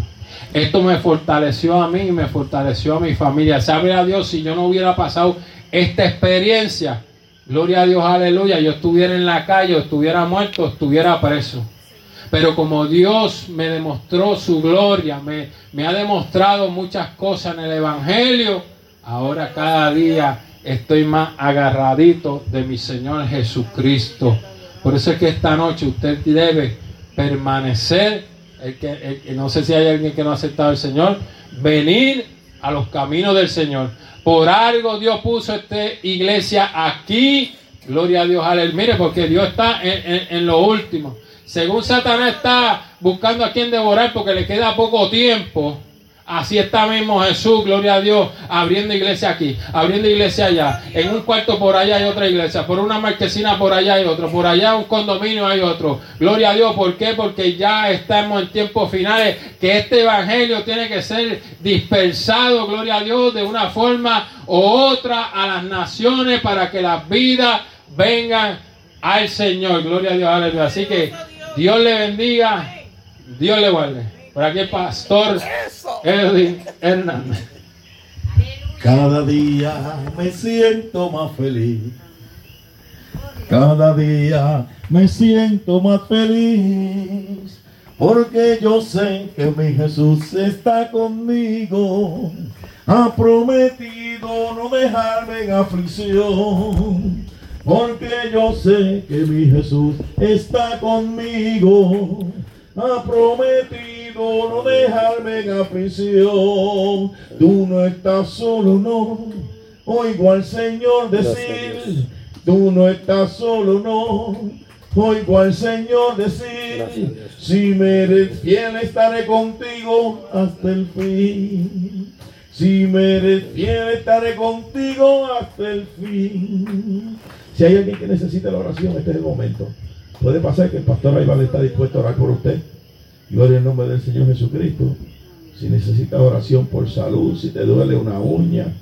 Esto me fortaleció a mí y me fortaleció a mi familia. Sabe a Dios si yo no hubiera pasado esta experiencia. Gloria a Dios, aleluya. Yo estuviera en la calle, estuviera muerto, estuviera preso. Pero como Dios me demostró su gloria, me, ha demostrado muchas cosas en el Evangelio, ahora cada día estoy más agarradito de mi Señor Jesucristo. Por eso es que esta noche usted debe permanecer, no sé si hay alguien que no ha aceptado al Señor, venir a los caminos del Señor. Por algo Dios puso esta iglesia aquí. Gloria a Dios, aleluya. Mire, porque Dios está en lo último. Según Satanás está buscando a quien devorar porque le queda poco tiempo. Así está mismo Jesús, gloria a Dios, abriendo iglesia aquí, abriendo iglesia allá. En un cuarto por allá hay otra iglesia, por una marquesina por allá hay otro, por allá un condominio hay otro. Gloria a Dios, ¿por qué? Porque ya estamos en tiempos finales, que este evangelio tiene que ser dispersado, gloria a Dios, de una forma u otra a las naciones para que las vidas vengan al Señor. Gloria a Dios, aleluya. Así que Dios le bendiga, Dios le guarde. Por aquí el pastor Edwin Hernández. Cada día me siento más feliz. Cada día me siento más feliz. Porque yo sé que mi Jesús está conmigo. Ha prometido no dejarme en aflicción. Porque yo sé que mi Jesús está conmigo. Ha prometido no dejarme en aflicción. Tú no estás solo, no. Oigo al Señor decir, tú no estás solo, no. Oigo al Señor decir, si me eres fiel estaré contigo hasta el fin. Si me eres fiel estaré contigo hasta el fin. Si hay alguien que necesita la oración, este es el momento. Puede pasar que el pastor Aybal está dispuesto a orar por usted. Gloria al nombre del Señor Jesucristo. Si necesita oración por salud, si te duele una uña,